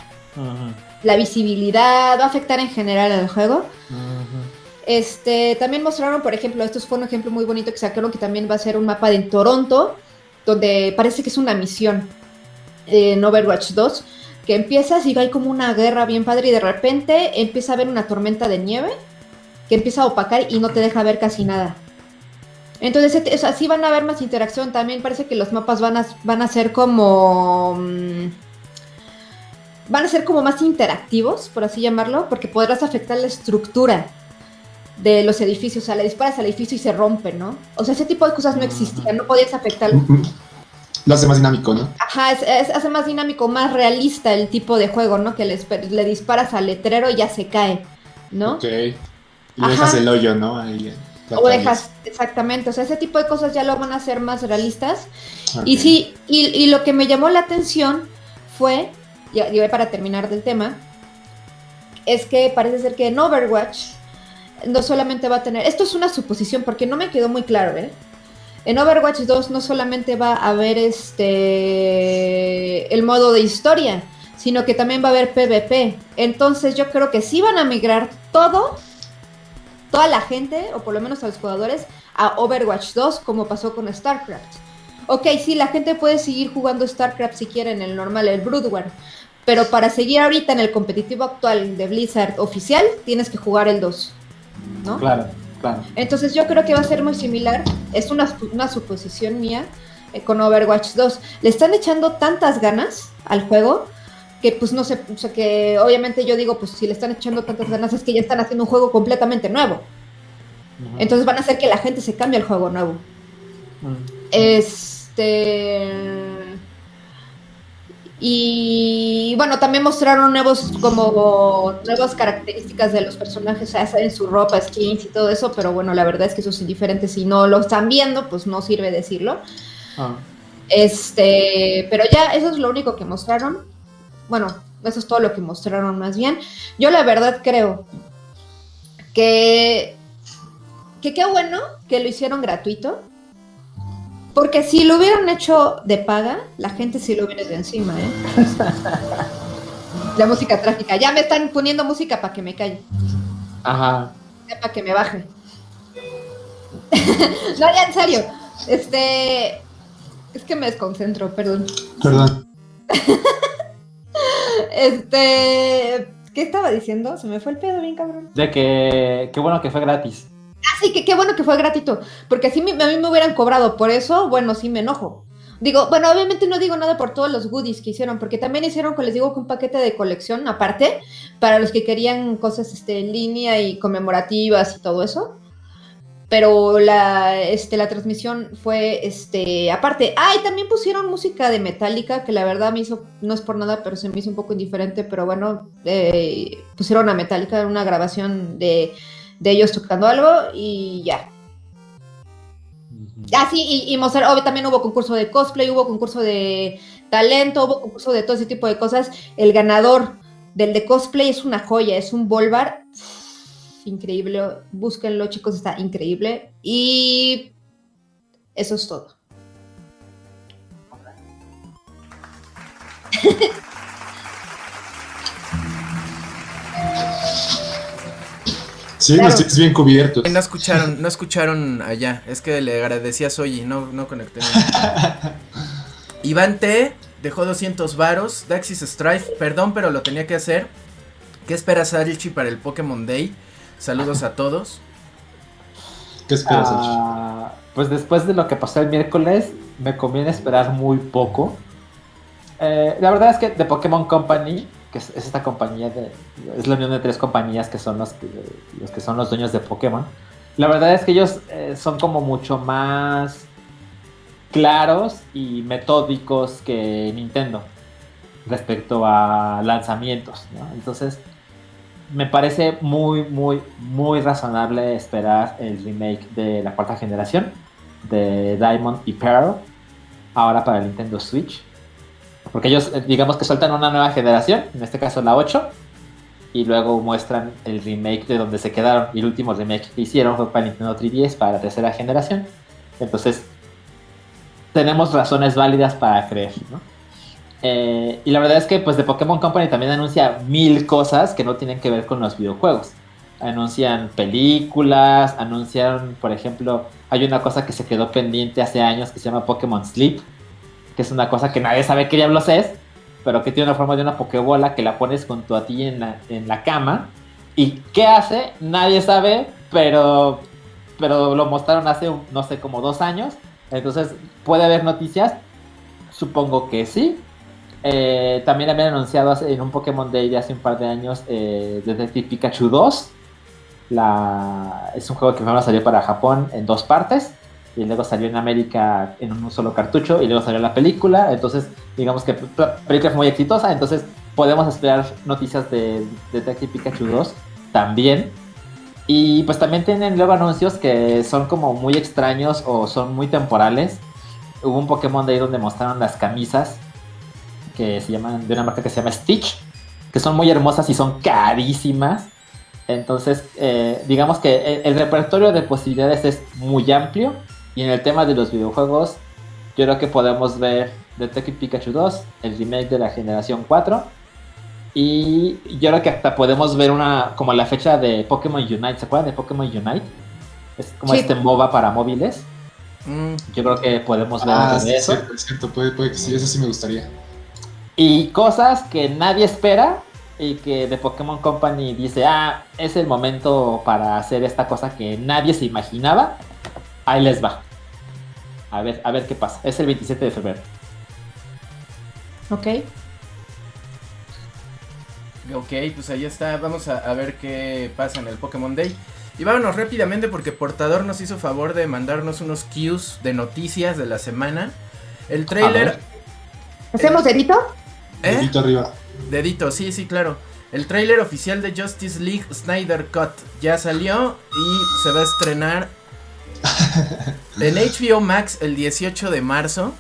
la visibilidad, va a afectar en general al juego. Este, también mostraron, por ejemplo, esto fue un ejemplo muy bonito que sacaron que también va a ser un mapa de Toronto, donde parece que es una misión en Overwatch 2, que empiezas y hay como una guerra bien padre y de repente empieza a haber una tormenta de nieve que empieza a opacar y no te deja ver casi nada. Entonces, et- es- así van a haber más interacción. También parece que los mapas van a, van a ser como... mm, van a ser como más interactivos, por así llamarlo, porque podrás afectar la estructura de los edificios. O sea, le disparas al edificio y se rompe, ¿no? O sea, ese tipo de cosas no existían, no podías afectar. Lo hace más dinámico, ¿no? Ajá, es, es- hace más dinámico, más realista el tipo de juego, ¿no? Que le, le disparas al letrero y ya se cae, ¿no? Ok. Y Ajá. dejas el hoyo, ¿no? Ahí. O dejas, exactamente, o sea, ese tipo de cosas ya lo van a hacer más realistas. Y sí, y, y lo que me llamó la atención fue, ya, ya para terminar del tema, es que parece ser que en Overwatch no solamente va a tener, esto es una suposición porque no me quedó muy claro, ¿eh? En Overwatch 2 no solamente va a haber este el modo de historia, sino que también va a haber PvP. Entonces yo creo que sí van a migrar todo, toda la gente, o por lo menos a los jugadores, a Overwatch 2, como pasó con StarCraft. Ok, sí, la gente puede seguir jugando StarCraft si quieren, el normal, el Brood War. Pero para seguir ahorita en el competitivo actual de Blizzard oficial, tienes que jugar el 2. ¿No? Claro, claro. Entonces yo creo que va a ser muy similar. Es una, una suposición mía eh, con Overwatch 2. Le están echando tantas ganas al juego que pues no sé, o sea que obviamente yo digo, pues si le están echando tantas ganas es que ya están haciendo un juego completamente nuevo. Entonces van a hacer que la gente se cambie al juego nuevo. Ujú. Este. Y bueno, también mostraron nuevos, como nuevas características de los personajes, o sea, en su ropa, skins y todo eso, pero bueno, la verdad es que eso es indiferente. Si no lo están viendo, pues no sirve decirlo. Ah, Este, pero ya, eso es lo único que mostraron. Bueno, eso es todo lo que mostraron más bien. Yo la verdad creo que, que qué bueno que lo hicieron gratuito. Porque si lo hubieran hecho de paga, la gente sí lo hubiera de encima, ¿eh? La música trágica. Ya me están poniendo música para que me calle. Ajá. Ya para que me baje. no, ya en serio. Este. Es que me desconcentro, perdón. Perdón. Este. ¿Qué estaba diciendo? Se me fue el pedo bien, cabrón. De que, qué bueno que fue gratis. Ah, sí, que qué bueno que fue gratuito. Porque así me- a mí me hubieran cobrado por eso, bueno, sí me enojo. Digo, bueno, obviamente no digo nada por todos los goodies que hicieron, porque también hicieron, les digo, un paquete de colección aparte, para los que querían cosas este, en línea y conmemorativas y todo eso. Pero la, este, la transmisión fue este, aparte. Ah, y también pusieron música de Metallica, que la verdad me hizo, no es por nada, pero se me hizo un poco indiferente, pero bueno, eh, pusieron a Metallica en una grabación de, de ellos tocando algo y ya. Ah, sí, y, y mostrar, obvio, también hubo concurso de cosplay, hubo concurso de talento, hubo concurso de todo ese tipo de cosas. El ganador del de cosplay es una joya, es un Volvar. Increíble, búsquenlo chicos, está increíble. Y eso es todo. Sí, Claro. nos bien cubiertos. No escucharon, no escucharon allá. Es que le agradecía a Soyi, no, no conecté. Iván T dejó 200 varos. Daxis Strife, perdón, pero lo tenía que hacer. ¿Qué esperas, Arichi, para el Pokémon Day? Saludos a todos. ¿Qué esperas? Ah, pues después de lo que pasó el miércoles, me conviene esperar muy poco. Eh, la verdad es que The Pokémon Company, que es, es esta compañía de. es la unión de tres compañías que son los que, los que son los dueños de Pokémon. La verdad es que ellos eh, son como mucho más claros y metódicos que Nintendo respecto a lanzamientos, ¿no? Entonces, me parece muy, muy, muy razonable esperar el remake de la cuarta generación de Diamond y Pearl ahora para el Nintendo Switch. Porque ellos, eh, digamos que sueltan una nueva generación, en este caso la 8, y luego muestran el remake de donde se quedaron. Y el último remake que hicieron fue para Nintendo 3DS, para la tercera generación. Entonces, tenemos razones válidas para creer, ¿no? Eh, y la verdad es que pues The Pokémon Company también anuncia mil cosas que no tienen que ver con los videojuegos. Anuncian películas, anuncian, por ejemplo, hay una cosa que se quedó pendiente hace años que se llama Pokémon Sleep, que es una cosa que nadie sabe qué diablos es, pero que tiene una forma de una Pokébola que la pones junto a ti en la, en la cama. ¿Y qué hace? Nadie sabe, pero, pero lo mostraron hace, no sé, como dos años. Entonces, ¿puede haber noticias? Supongo que sí. Eh, también habían anunciado en un Pokémon Day de hace un par de años eh, Detective Pikachu 2. La, es un juego que primero salió para Japón en dos partes y luego salió en América en un solo cartucho y luego salió la película. Entonces, digamos que la película fue muy exitosa. Entonces, podemos esperar noticias de Detective Pikachu 2 también. Y pues también tienen luego anuncios que son como muy extraños o son muy temporales. Hubo un Pokémon Day donde mostraron las camisas que se llaman de una marca que se llama Stitch, que son muy hermosas y son carísimas. Entonces, eh, digamos que el, el repertorio de posibilidades es muy amplio. Y en el tema de los videojuegos, yo creo que podemos ver Detective Pikachu 2, el remake de la generación 4. Y yo creo que hasta podemos ver una, como la fecha de Pokémon Unite. ¿Se acuerdan de Pokémon Unite? Es como Sí. este MOBA para móviles. Mm, Yo creo que podemos ver Ah, sí, es cierto, es cierto, puede, puede que sí, eso sí me gustaría. Y cosas que nadie espera y que The Pokémon Company dice, ah, es el momento para hacer esta cosa que nadie se imaginaba. Ahí les va. A ver, a ver qué pasa. Es el 27 de febrero. Ok. ok, pues ahí está. Vamos a, a ver qué pasa en el Pokémon Day. Y vámonos rápidamente porque Portador nos hizo favor de mandarnos unos cues de noticias de la semana. El trailer... ¿Hacemos dedito? ¿Eh? Dedito arriba. Dedito, sí, sí, claro. El tráiler oficial de Justice League Snyder Cut ya salió y se va a estrenar en HBO Max el 18 de marzo.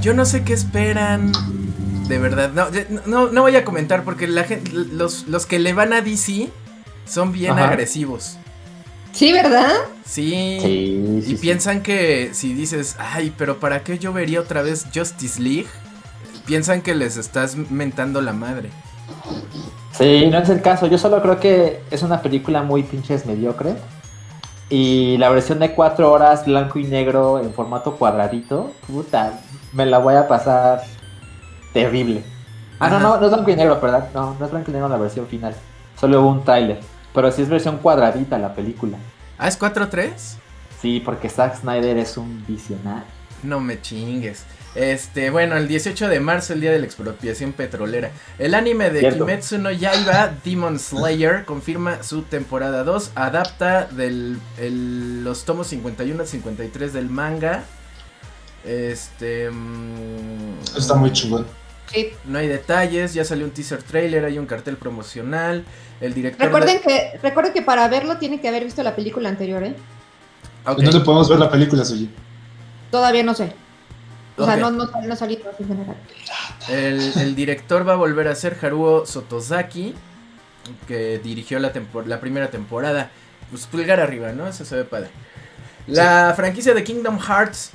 Yo no sé qué esperan. De verdad, no, no, no voy a comentar porque la gente, los, los que le van a DC son bien Ajá. agresivos. Sí, ¿verdad? Sí. Sí, Y sí, sí. piensan que si dices, ay, pero ¿para qué yo vería otra vez Justice League? Piensan que les estás mentando la madre. Sí, no es el caso. Yo solo creo que es una película muy pinches mediocre. Y la versión de 4 horas blanco y negro en formato cuadradito, puta, me la voy a pasar terrible. Ah, no, no, no es blanco y negro, ¿verdad? No, no es blanco y negro la versión final. Solo hubo un tráiler. Pero sí es versión cuadradita la película. ¿Ah, es 4-3? Sí, porque Zack Snyder es un visionario. No me chingues. Este, bueno, el 18 de marzo, el día de la expropiación petrolera. El anime de Cierto. Kimetsu no Yaiba, Demon Slayer, confirma su temporada 2. Adapta del, el- los tomos 51 al 53 del manga. Este. mm, está muy chingón. Sí. No hay detalles, ya salió un teaser trailer, hay un cartel promocional. El director. Recuerden que, recuerden que para verlo tiene que haber visto la película anterior, ¿eh? Ok, ¿En dónde podemos ver la película, Suji? Todavía no sé. O sea, no, no, no ha salido en general. El, el director va a volver a ser Haruo Sotozaki, que dirigió la, tempor- la primera temporada. Pues pulgar arriba, ¿no? Eso se ve padre. La franquicia de Kingdom Hearts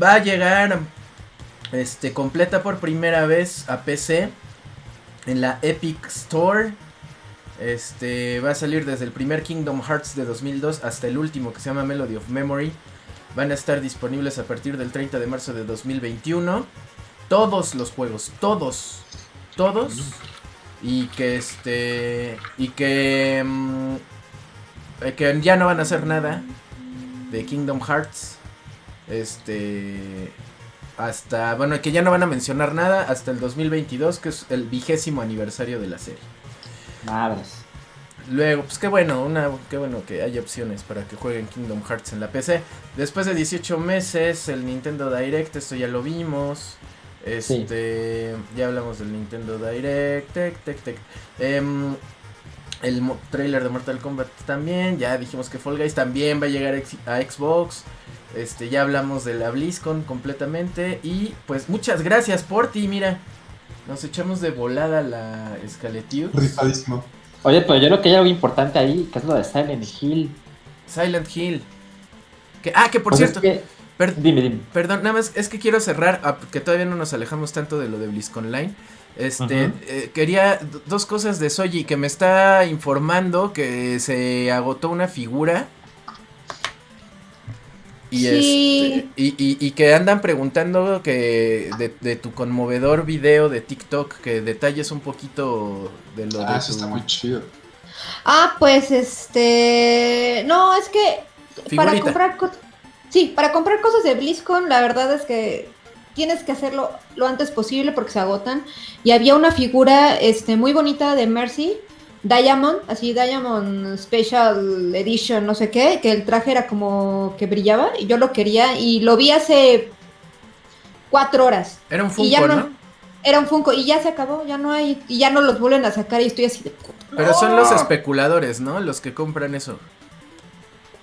va a llegar Este completa por primera vez a PC en la Epic Store. Este va a salir desde el primer Kingdom Hearts de 2002 hasta el último que se llama Melody of Memory. Van a estar disponibles a partir del 30 de marzo de 2021. Todos los juegos, todos, todos. Y que este y que mm, eh, que ya no van a hacer nada de Kingdom Hearts. Este hasta bueno, que ya no van a mencionar nada hasta el 2022, que es el vigésimo aniversario de la serie. Madres. Luego, pues qué bueno, una, qué bueno que haya opciones para que jueguen Kingdom Hearts en la PC. Después de 18 meses, el Nintendo Direct, esto ya lo vimos. Este, ya hablamos del Nintendo Direct, tec, tec, tec. Em, el trailer de Mortal Kombat también, ya dijimos que Fall Guys también va a llegar a Xbox. Este, ya hablamos de la BlizzCon completamente y pues muchas gracias por ti, mira. Nos echamos de volada la Scaletius. Rifadísimo. Oye, pero yo creo que hay algo importante ahí, que es lo de Silent Hill. Silent Hill. Que, ah, que por Pues es cierto, que- per- Dime, dime. perdón, nada más es que quiero cerrar, ah, que todavía no nos alejamos tanto de lo de BlizzCon Online. Este, eh, quería dos cosas de Soji, que me está informando que se agotó una figura. Y, Sí. este, y, y- y que andan preguntando que de, de tu conmovedor video de TikTok, que detalles un poquito de lo Ah, de eso tu está muy chido. Ah, pues este. No, es que para comprar. co- Sí, para comprar cosas de BlizzCon, la verdad es que tienes que hacerlo lo antes posible porque se agotan. Y había una figura este, muy bonita de Mercy, Diamond, así Diamond Special Edition, no sé qué, que el traje era como que brillaba y yo lo quería y lo vi hace cuatro horas. Era un Funko, no- ¿no? Era un Funko y ya se acabó, ya no hay, y ya no los vuelven a sacar y estoy así de... Pero son los especuladores, ¿no? Los que compran eso.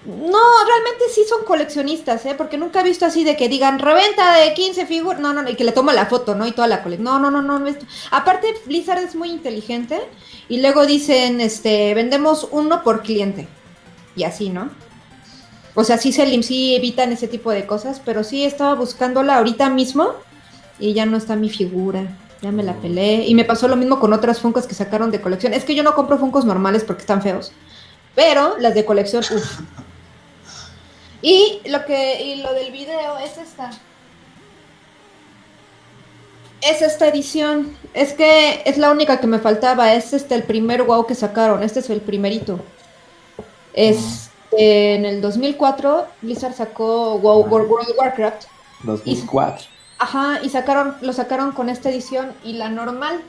No, realmente sí son coleccionistas, ¿eh? Porque nunca he visto así de que digan reventa de 15 figuras. No, no, no, y que le toma la foto, ¿no? Y toda la colección. No, no, no, no. Aparte, Blizzard es muy inteligente. Y luego dicen, este, vendemos uno por cliente. Y así, ¿no? O sea, sí, se, sí evitan ese tipo de cosas. Pero sí estaba buscándola ahorita mismo. Y ya no está mi figura. Ya me la pelé. Y me pasó lo mismo con otras Funkos que sacaron de colección. Es que yo no compro Funkos normales porque están feos. Pero las de colección, uff. Y lo que y lo del video es esta. Es esta edición. Es que es la única que me faltaba. Es este el primer WoW que sacaron. Este es el primerito. Es en el 2004 Blizzard sacó WoW World of Warcraft. 2004. Ajá, y sacaron lo sacaron con esta edición y la normal.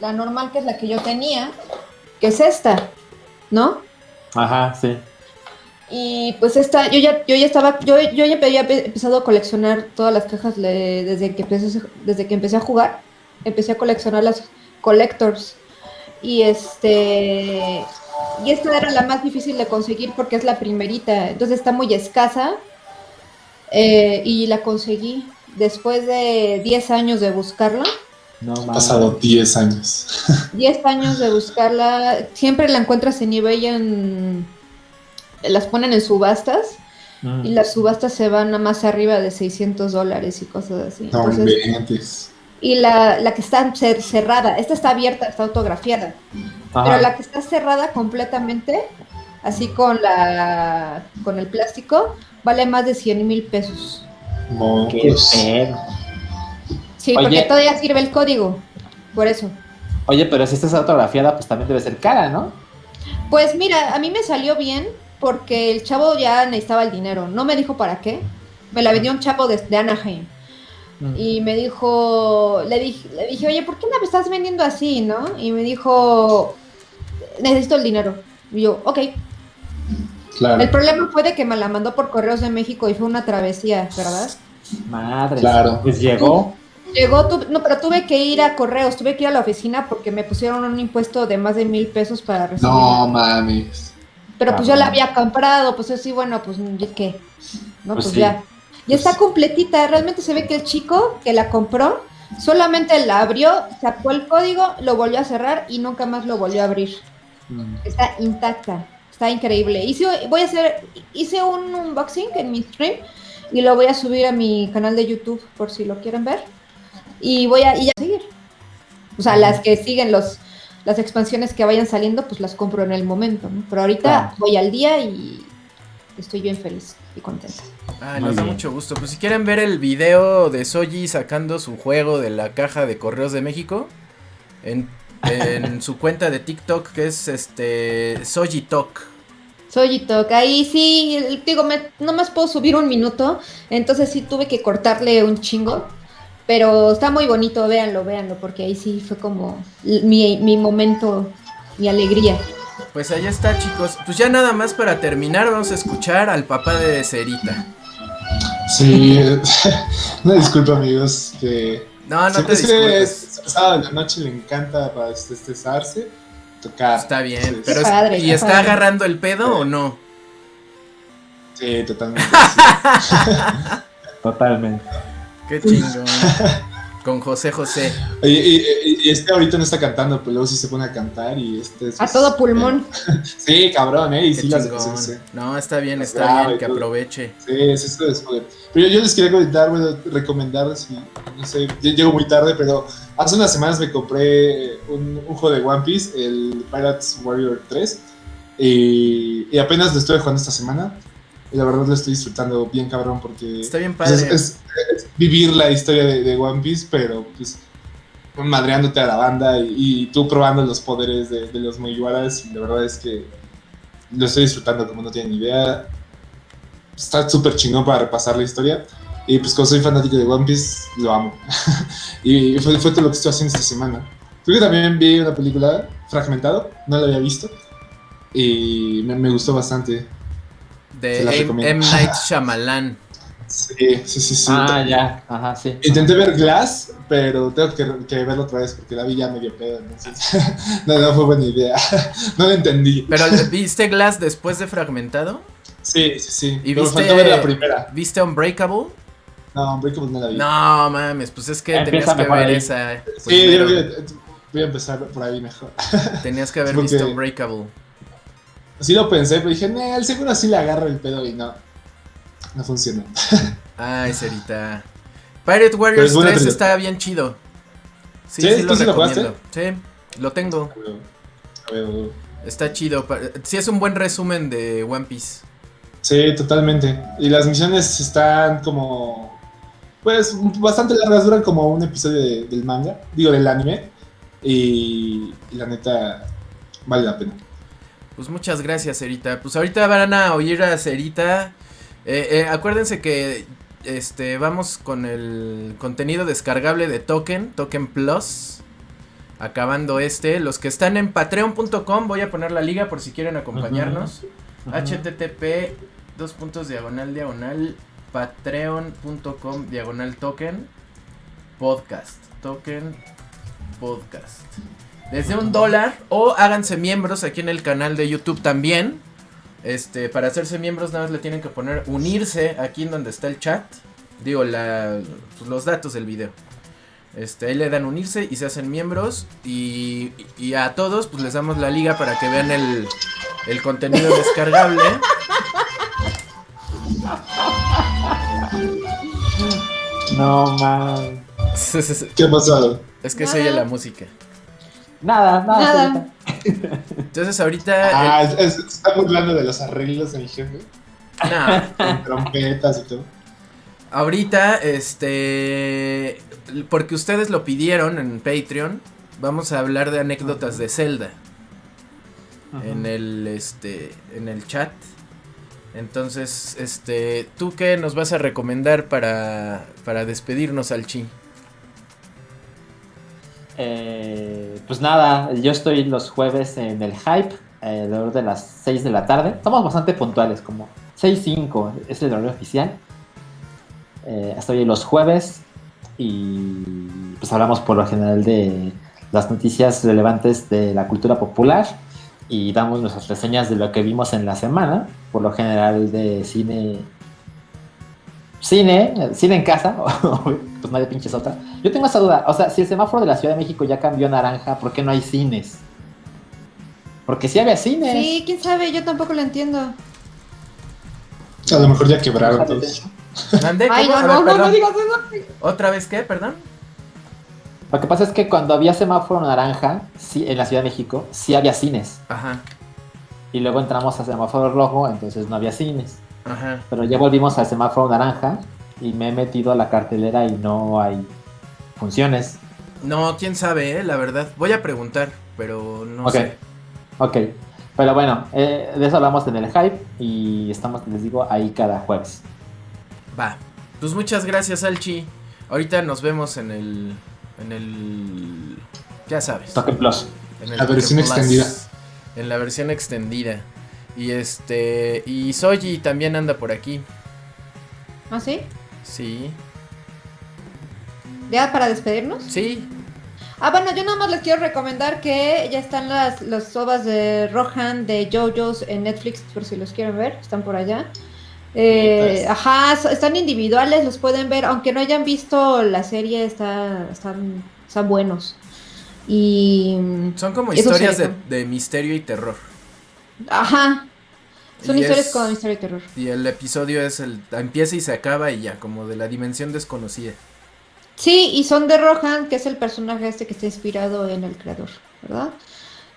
La normal que es la que yo tenía, que es esta, ¿no? Ajá, sí. Y pues esta, yo ya, yo ya estaba, yo, yo ya había pe- empezado a coleccionar todas las cajas le- desde que empecé, desde que empecé a jugar. Empecé a coleccionar las collectors. Y este y esta era la más difícil de conseguir porque es la primerita. Entonces está muy escasa. eh, y la conseguí después de 10 años de buscarla. No Han pasado 10 años. 10 años de buscarla. Siempre la encuentras en eBay en... Las ponen en subastas. Mm. Y las subastas se van a más arriba de 600 dólares y cosas así. No Entonces, inventes. y la, la que está cer- cerrada, esta está abierta, está autografiada. Ajá. Pero la que está cerrada completamente, así con la con el plástico, vale más de 100 mil pesos. Qué pedo. Sí, Oye. porque todavía sirve el código. Por eso. Oye, pero si esta es autografiada, pues también debe ser cara, ¿no? Pues mira, a mí me salió bien porque el chavo ya necesitaba el dinero. No me dijo para qué. Me la vendió un chavo de, de Anaheim. Mm. Y me dijo, le dije, le dije, oye, ¿por qué me estás vendiendo así, no? Y me dijo, necesito el dinero. Y yo, ok. El Claro, problema fue de que me la mandó por correos de México y fue una travesía, ¿verdad? Madre. Claro. Pues llegó. Llegó, tu- no, pero tuve que ir a correos, tuve que ir a la oficina porque me pusieron un impuesto de más de mil pesos para recibir. no mames. Pero pues yo la había comprado, pues así, bueno, pues ¿qué? No, Pues pues, sí. ya. Y está completita, realmente se ve que el chico que la compró solamente la abrió, sacó el código, lo volvió a cerrar y nunca más lo volvió a abrir. Mm. Está intacta, está increíble. Hice, voy a hacer, hice un unboxing en mi stream y lo voy a subir a mi canal de YouTube por si lo quieren ver. Y voy a, y ya seguir. O sea, las que siguen los, las expansiones que vayan saliendo, pues las compro en el momento, ¿no? Pero ahorita Claro. voy al día y estoy bien feliz y contenta. Muy nos da mucho gusto. Pues si quieren ver el video de Soji sacando su juego de la caja de correos de México, en, en su cuenta de TikTok que es este Soji Talk, ahí sí, digo, me, nomás puedo subir un minuto, entonces sí tuve que cortarle un chingo, pero está muy bonito, véanlo, véanlo, porque ahí sí fue como mi, mi momento, mi alegría. Pues ahí está, chicos. Pues ya nada más para terminar, vamos a escuchar al papá de Cerita. Sí, una disculpa amigos, que No, no siempre te disculpes. es sábado en la noche le encanta para estresarse, tocar. Está bien, Entonces, pero es- Padre, ¿y está padre. agarrando el pedo o no? Sí, totalmente. sí. Totalmente. Qué chingón. Con José José. Y, y- y este ahorita no está cantando, pero luego sí se pone a cantar y este es- A todo pulmón. Sí, cabrón, eh, y Qué sí las. No, está bien, está bien, y que todo. aproveche. Sí, sí, sí, después. Pero yo, yo les quería comentar, bueno, recomendar, si, no sé, ll- llego muy tarde, pero hace unas semanas me compré un, un juego de One Piece, el Pirates Warrior 3, y, y apenas lo estuve jugando esta semana, y la verdad lo estoy disfrutando bien cabrón porque Está bien pues, padre. es, es- es vivir la historia de, de One Piece, pero pues madreándote a la banda y, y tú probando los poderes de, de los Mugiwaras, y la verdad es que lo estoy disfrutando como no tienen idea está súper chingón para repasar la historia. Y pues como soy fanático de One Piece, lo amo. y fue, fue todo lo que estoy haciendo esta semana. Creo que también vi una película, Fragmentado, no la había visto. Y me, me gustó bastante. De M. M. Night Shyamalan. Sí, sí, sí. sí. Ah, ya. Ajá, sí. Intenté ver Glass, pero tengo que, que verlo otra vez porque la vi ya medio pedo. Entonces, no, no fue buena idea. no lo entendí. Pero ¿viste Glass después de Fragmentado? Sí, sí, sí. ¿Y Pero viste- faltó ver la primera. ¿Viste Unbreakable? No, Unbreakable no la vi. No mames, pues es que Empieza tenías que ver ahí. esa. eh, sí, yo voy a, voy a empezar por ahí mejor. Tenías que haber porque- visto Unbreakable. Sí lo pensé, pero dije, nah, el seguro sí le agarro el pedo y no. No funcionó. Ay, Cerita. Pirate Warriors es buena 3 trilogía. está bien chido. Sí, ¿Sí? sí, ¿Tú lo sí lo recomiendo. Sí, lo tengo. A ver, a ver, a ver. Está chido. Sí, es un buen resumen de One Piece. Sí, totalmente. Y las misiones están como. Pues bastante largas, duran como un episodio de- del manga, digo del anime. Y, y la neta, vale la pena. Pues muchas gracias, Cerita. Pues ahorita van a oír a Cerita. Eh, eh, acuérdense que este vamos con el contenido descargable de Token, Token Plus. Acabando este. Los que están en patreon.com, voy a poner la liga por si quieren acompañarnos. http dos puntos diagonal diagonal patreon.com diagonal token podcast token podcast desde un dólar o háganse miembros aquí en el canal de YouTube también este para hacerse miembros nada más le tienen que poner unirse aquí en donde está el chat digo la, pues, los datos del video este, ahí le dan unirse y se hacen miembros y, y a todos pues les damos la liga para que vean el, el contenido descargable. No, man. ¿Qué ha pasado? es que se oye la música. Nada, nada. Entonces ahorita... Ah, es- es- se está burlando de los arreglos de mi jefe. el- nah, Con trompetas y todo. ahorita, este... Porque ustedes lo pidieron en Patreon, vamos a hablar de anécdotas de Zelda. en el este en el chat. Entonces, este, ¿tú qué nos vas a recomendar para para despedirnos al chi? Eh, pues nada, yo estoy los jueves en el hype, alrededor de las 6 de la tarde. Estamos bastante puntuales, como 6.05 es el horario oficial. Eh, estoy los jueves y pues hablamos por lo general de las noticias relevantes de la cultura popular y damos nuestras reseñas de lo que vimos en la semana, por lo general de cine cine, cine en casa, pues nadie pinches otra. Yo tengo esa duda, o sea, si el semáforo de la Ciudad de México ya cambió a naranja, ¿por qué no hay cines? Porque sí había cines. Sí, quién sabe, yo tampoco lo entiendo. A lo mejor ya quebraron todos. Ay, no, no, no, no perdón. digas eso. ¿Otra vez qué? Perdón. Lo que pasa es que cuando había semáforo naranja, sí, en la Ciudad de México, sí había cines. Ajá, Y luego entramos a semáforo rojo, entonces no había cines. Ajá. Pero ya volvimos al semáforo naranja y me he metido a la cartelera y no hay funciones. No, quién sabe, eh, la verdad. Voy a preguntar, pero no sé. ok. Pero bueno, eh, de eso hablamos en el hype y estamos, les digo, ahí cada jueves. Va. Pues muchas gracias, Alchi. Ahorita nos vemos en el. En el. Ya sabes. Token Plus. En el La versión Plus, extendida. En la versión extendida. Y este. Y Soji también anda por aquí. ¿Ah, sí? Sí. ¿Ya para despedirnos? Sí. Ah, bueno, yo nada más les quiero recomendar que ya están las, las ovas de Rohan, de JoJo's en Netflix, por si los quieren ver, están por allá. Eh, ajá, están individuales, los pueden ver, aunque no hayan visto la serie, está, están, están buenos. Y... Son como historias de, de misterio y terror. Ajá, son Y historias es- con misterio y terror. Y el episodio es el. Empieza y se acaba y ya, como de la dimensión desconocida. Sí, y son de Rohan, que es el personaje este que está inspirado en el creador, ¿verdad?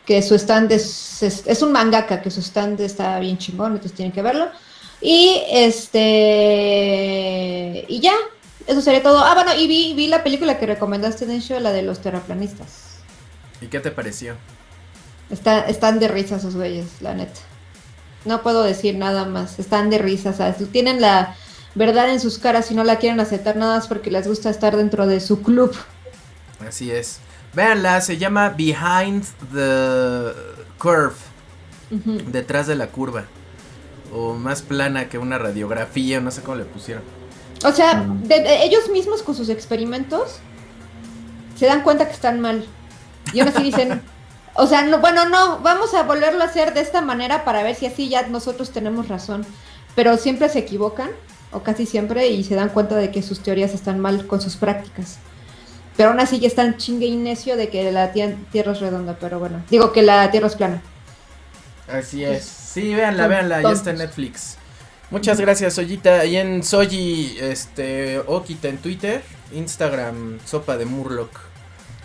Que su stand es, es, es un mangaka, que su stand está bien chingón, entonces tienen que verlo. Y este. Y ya, eso sería todo. Ah, bueno, y vi, vi la película que recomendaste, Densho, la de los terraplanistas. ¿Y qué te pareció? Está, están de risa esos güeyes, la neta. No puedo decir nada más. Están de risa, ¿sabes? Tienen la verdad en sus caras y no la quieren aceptar nada más porque les gusta estar dentro de su club. Así es. Véanla, se llama Behind the Curve. Detrás de la curva. O más plana que una radiografía, no sé cómo le pusieron. O sea, de- ellos mismos con sus experimentos se dan cuenta que están mal. Y aún así dicen, o sea, no, bueno, no, vamos a volverlo a hacer de esta manera para ver si así ya nosotros tenemos razón. Pero siempre se equivocan, o casi siempre, y se dan cuenta de que sus teorías están mal con sus prácticas. Pero aún así ya están chingue y necio de que la tie- Tierra es redonda, pero bueno, digo que la Tierra es plana. Así es. Sí, véanla, véanla, ya está en. Netflix. Muchas gracias, Soyita. Y en Soyi, este, Okita en Twitter, Instagram, Sopa de Murloc.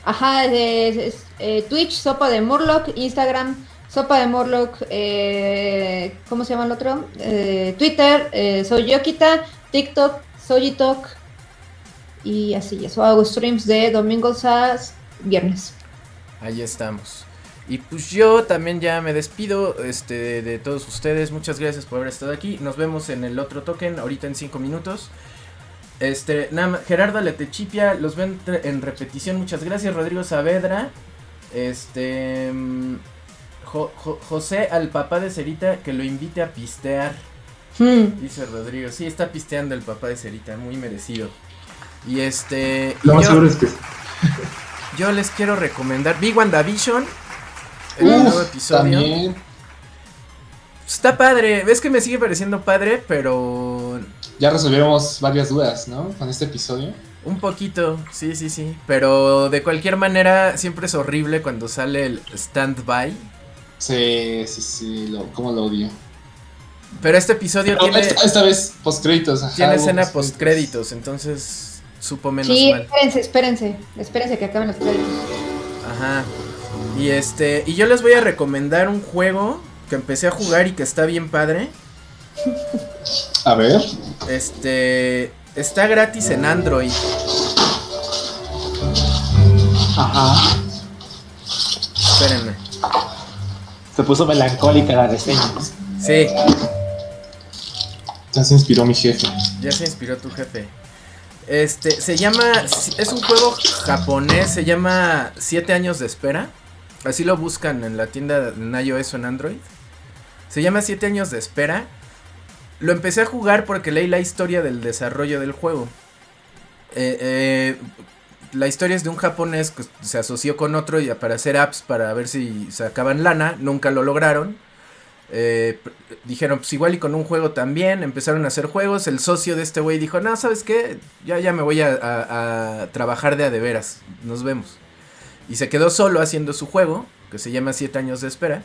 Ajá, es, es, eh, Twitch, Sopa de Murloc, Instagram, Sopa de Murloc, eh, ¿cómo se llama el otro? Eh, Twitter, eh, soy Yokita, TikTok, Soyitok y así, eso hago streams de domingos a viernes. Ahí estamos. Y pues yo también ya me despido este, de, de todos ustedes. Muchas gracias por haber estado aquí. Nos vemos en el otro token ahorita en 5 minutos. Este, nada más, Gerardo Letechipia, los ven en repetición. Muchas gracias. Rodrigo Saavedra. Este. mm, Jo- Jo- José al papá de Cerita que lo invite a pistear. Hmm. Dice Rodrigo. Sí, está pisteando el papá de Cerita. Muy merecido. Y este. Lo más yo- seguro es que yo les quiero recomendar. Vi WandaVision. El Uf, nuevo episodio. También. Está padre. Ves que me sigue pareciendo padre, pero. Ya resolvimos varias dudas, ¿no? Con este episodio. Un poquito, sí, sí, sí. Pero de cualquier manera, siempre es horrible cuando sale el stand-by. Sí, sí, sí, lo, cómo lo odio. Pero este episodio Pero tiene, esta, esta vez postcréditos. tiene escena postcréditos. post-créditos, entonces supo menos Sí, mal. espérense, espérense, espérense que acaben los créditos. Ajá. Y este. Y yo les voy a recomendar un juego que empecé a jugar y que está bien padre. A ver. Este. Está gratis en Android. Ajá. Espérenme. Se puso melancólica la reseña. Sí, Ya se inspiró mi jefe. ya se inspiró tu jefe. Este, se llama, es un juego japonés, se llama Siete años de espera. Así lo buscan en la tienda en iOS o en Android. Se llama Siete años de espera. Lo empecé a jugar porque leí la historia del desarrollo del juego. Eh, eh, la historia es de un japonés que se asoció con otro y para hacer apps para ver si sacaban lana. Nunca lo lograron. Eh, dijeron, pues igual y con un juego también, empezaron a hacer juegos, el socio de este güey dijo, no, ¿sabes qué? Ya, ya me voy a trabajar de a de veras, nos vemos. Y se quedó solo haciendo su juego, que se llama Siete años de espera,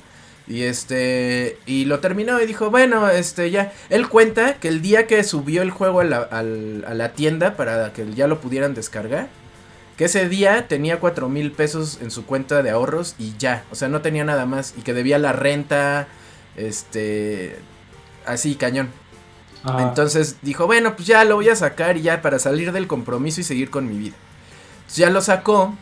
Y este, y lo terminó y dijo, bueno, este, ya. Él cuenta que el día que subió el juego a la, al- a la tienda para que ya lo pudieran descargar, que ese día tenía cuatro mil pesos en su cuenta de ahorros y ya. O sea, no tenía nada más. Y que debía la renta, este, así, cañón. Ajá. Entonces dijo, bueno, pues ya lo voy a sacar y ya para salir del compromiso y seguir con mi vida. Entonces ya lo sacó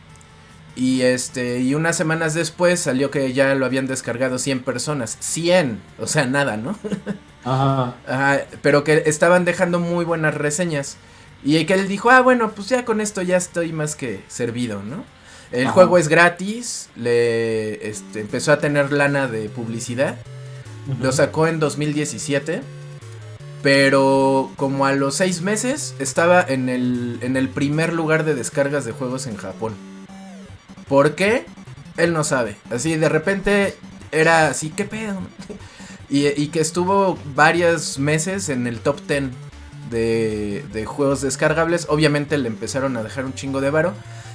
y este y unas semanas después salió que ya lo habían descargado 100 personas, 100, o sea, nada, ¿no? Ajá. Ajá, pero que estaban dejando muy buenas reseñas y que él dijo, "Ah, bueno, pues ya con esto ya estoy más que servido, ¿no?" El Ajá. juego es gratis, le este, empezó a tener lana de publicidad. Lo sacó en 2017. Pero como a los seis meses estaba en el, en el primer lugar de descargas de juegos en Japón. ¿Por qué? Él no sabe. Así de repente era así, ¿qué pedo? Y, que estuvo varios meses en el top 10 de, juegos descargables. Obviamente le empezaron a dejar un chingo de varo.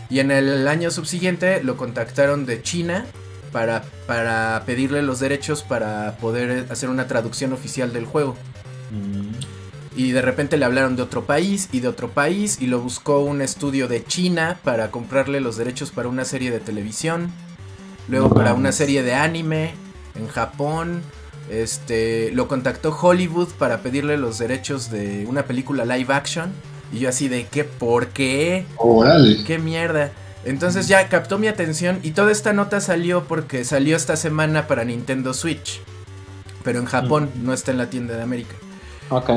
Y en el año subsiguiente lo contactaron de China para, para pedirle los derechos para poder hacer una traducción oficial del juego. Mm. Y de repente le hablaron de otro país y de otro país y lo buscó un estudio de China para comprarle los derechos para una serie de televisión. Luego No para una serie de anime en Japón. Este, lo contactó Hollywood para pedirle los derechos de una película live action. Y yo así de, ¿qué? ¿Por qué? ¡Qué mierda! Entonces ya captó mi atención y toda esta nota salió porque salió esta semana para Nintendo Switch. Pero en Japón, no está en la tienda de América. Ok.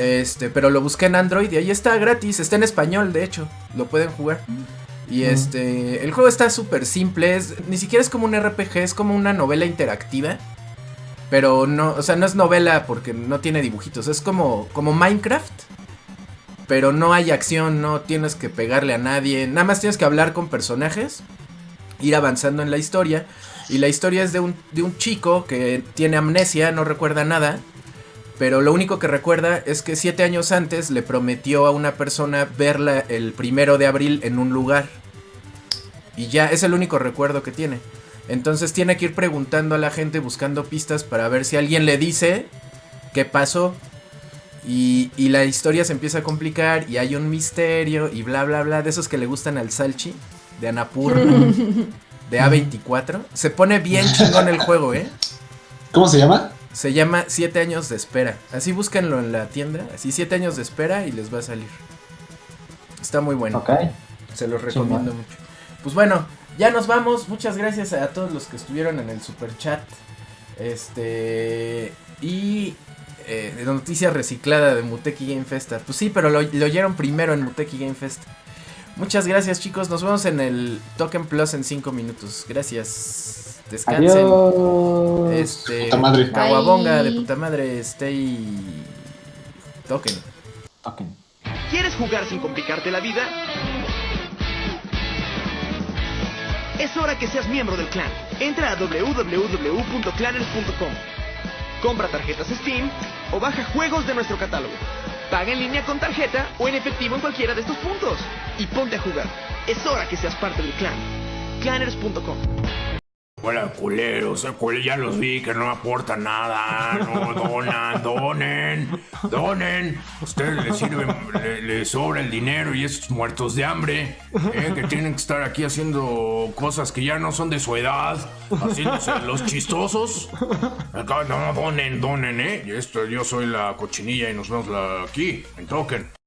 Este, pero lo busqué en Android y ahí está gratis, está en español, de hecho, lo pueden jugar. Y este, el juego está súper simple, es, ni siquiera es como un RPG, es como una novela interactiva. Pero no, o sea, no es novela porque no tiene dibujitos, es como, como Minecraft. Pero no hay acción, no tienes que pegarle a nadie, nada más tienes que hablar con personajes, ir avanzando en la historia. Y la historia es de un, de un chico que tiene amnesia, no recuerda nada. Pero lo único que recuerda es que siete años antes le prometió a una persona verla el primero de abril en un lugar. Y ya es el único recuerdo que tiene. Entonces tiene que ir preguntando a la gente, buscando pistas para ver si alguien le dice qué pasó. Y, y la historia se empieza a complicar y hay un misterio y bla bla bla. De esos que le gustan al Salchi, de Anapurna, de A24. Se pone bien chingón el juego, ¿eh? ¿Cómo se llama? Se llama 7 años de espera. Así búsquenlo en la tienda. Así 7 años de espera y les va a salir. Está muy bueno. Ok. Se los recomiendo mucho. Pues bueno, ya nos vamos. Muchas gracias a todos los que estuvieron en el super chat. Este. Y. Eh, de noticia reciclada de Muteki Game Festa. Pues sí, pero lo, lo oyeron primero en Muteki Game Festa. Muchas gracias, chicos. Nos vemos en el Token Plus en 5 minutos. Gracias. Descansen. Adiós. Este. Puta madre. Caguabonga de puta madre. Stay. Token. Ok. ¿Quieres jugar sin complicarte la vida? Es hora que seas miembro del clan. Entra a www.clanners.com. Compra tarjetas Steam o baja juegos de nuestro catálogo. Paga en línea con tarjeta o en efectivo en cualquiera de estos puntos. Y ponte a jugar. Es hora que seas parte del clan. Clanners.com. Hola, culeros, cule- ya los vi que no aportan nada, no donan, donen, donen. Ustedes les sirven, le- les sobra el dinero y esos muertos de hambre, eh, que tienen que estar aquí haciendo cosas que ya no son de su edad, haciéndose los chistosos. Acá no, donen, donen, eh. Esto, yo soy la cochinilla y nos vemos aquí, en Token.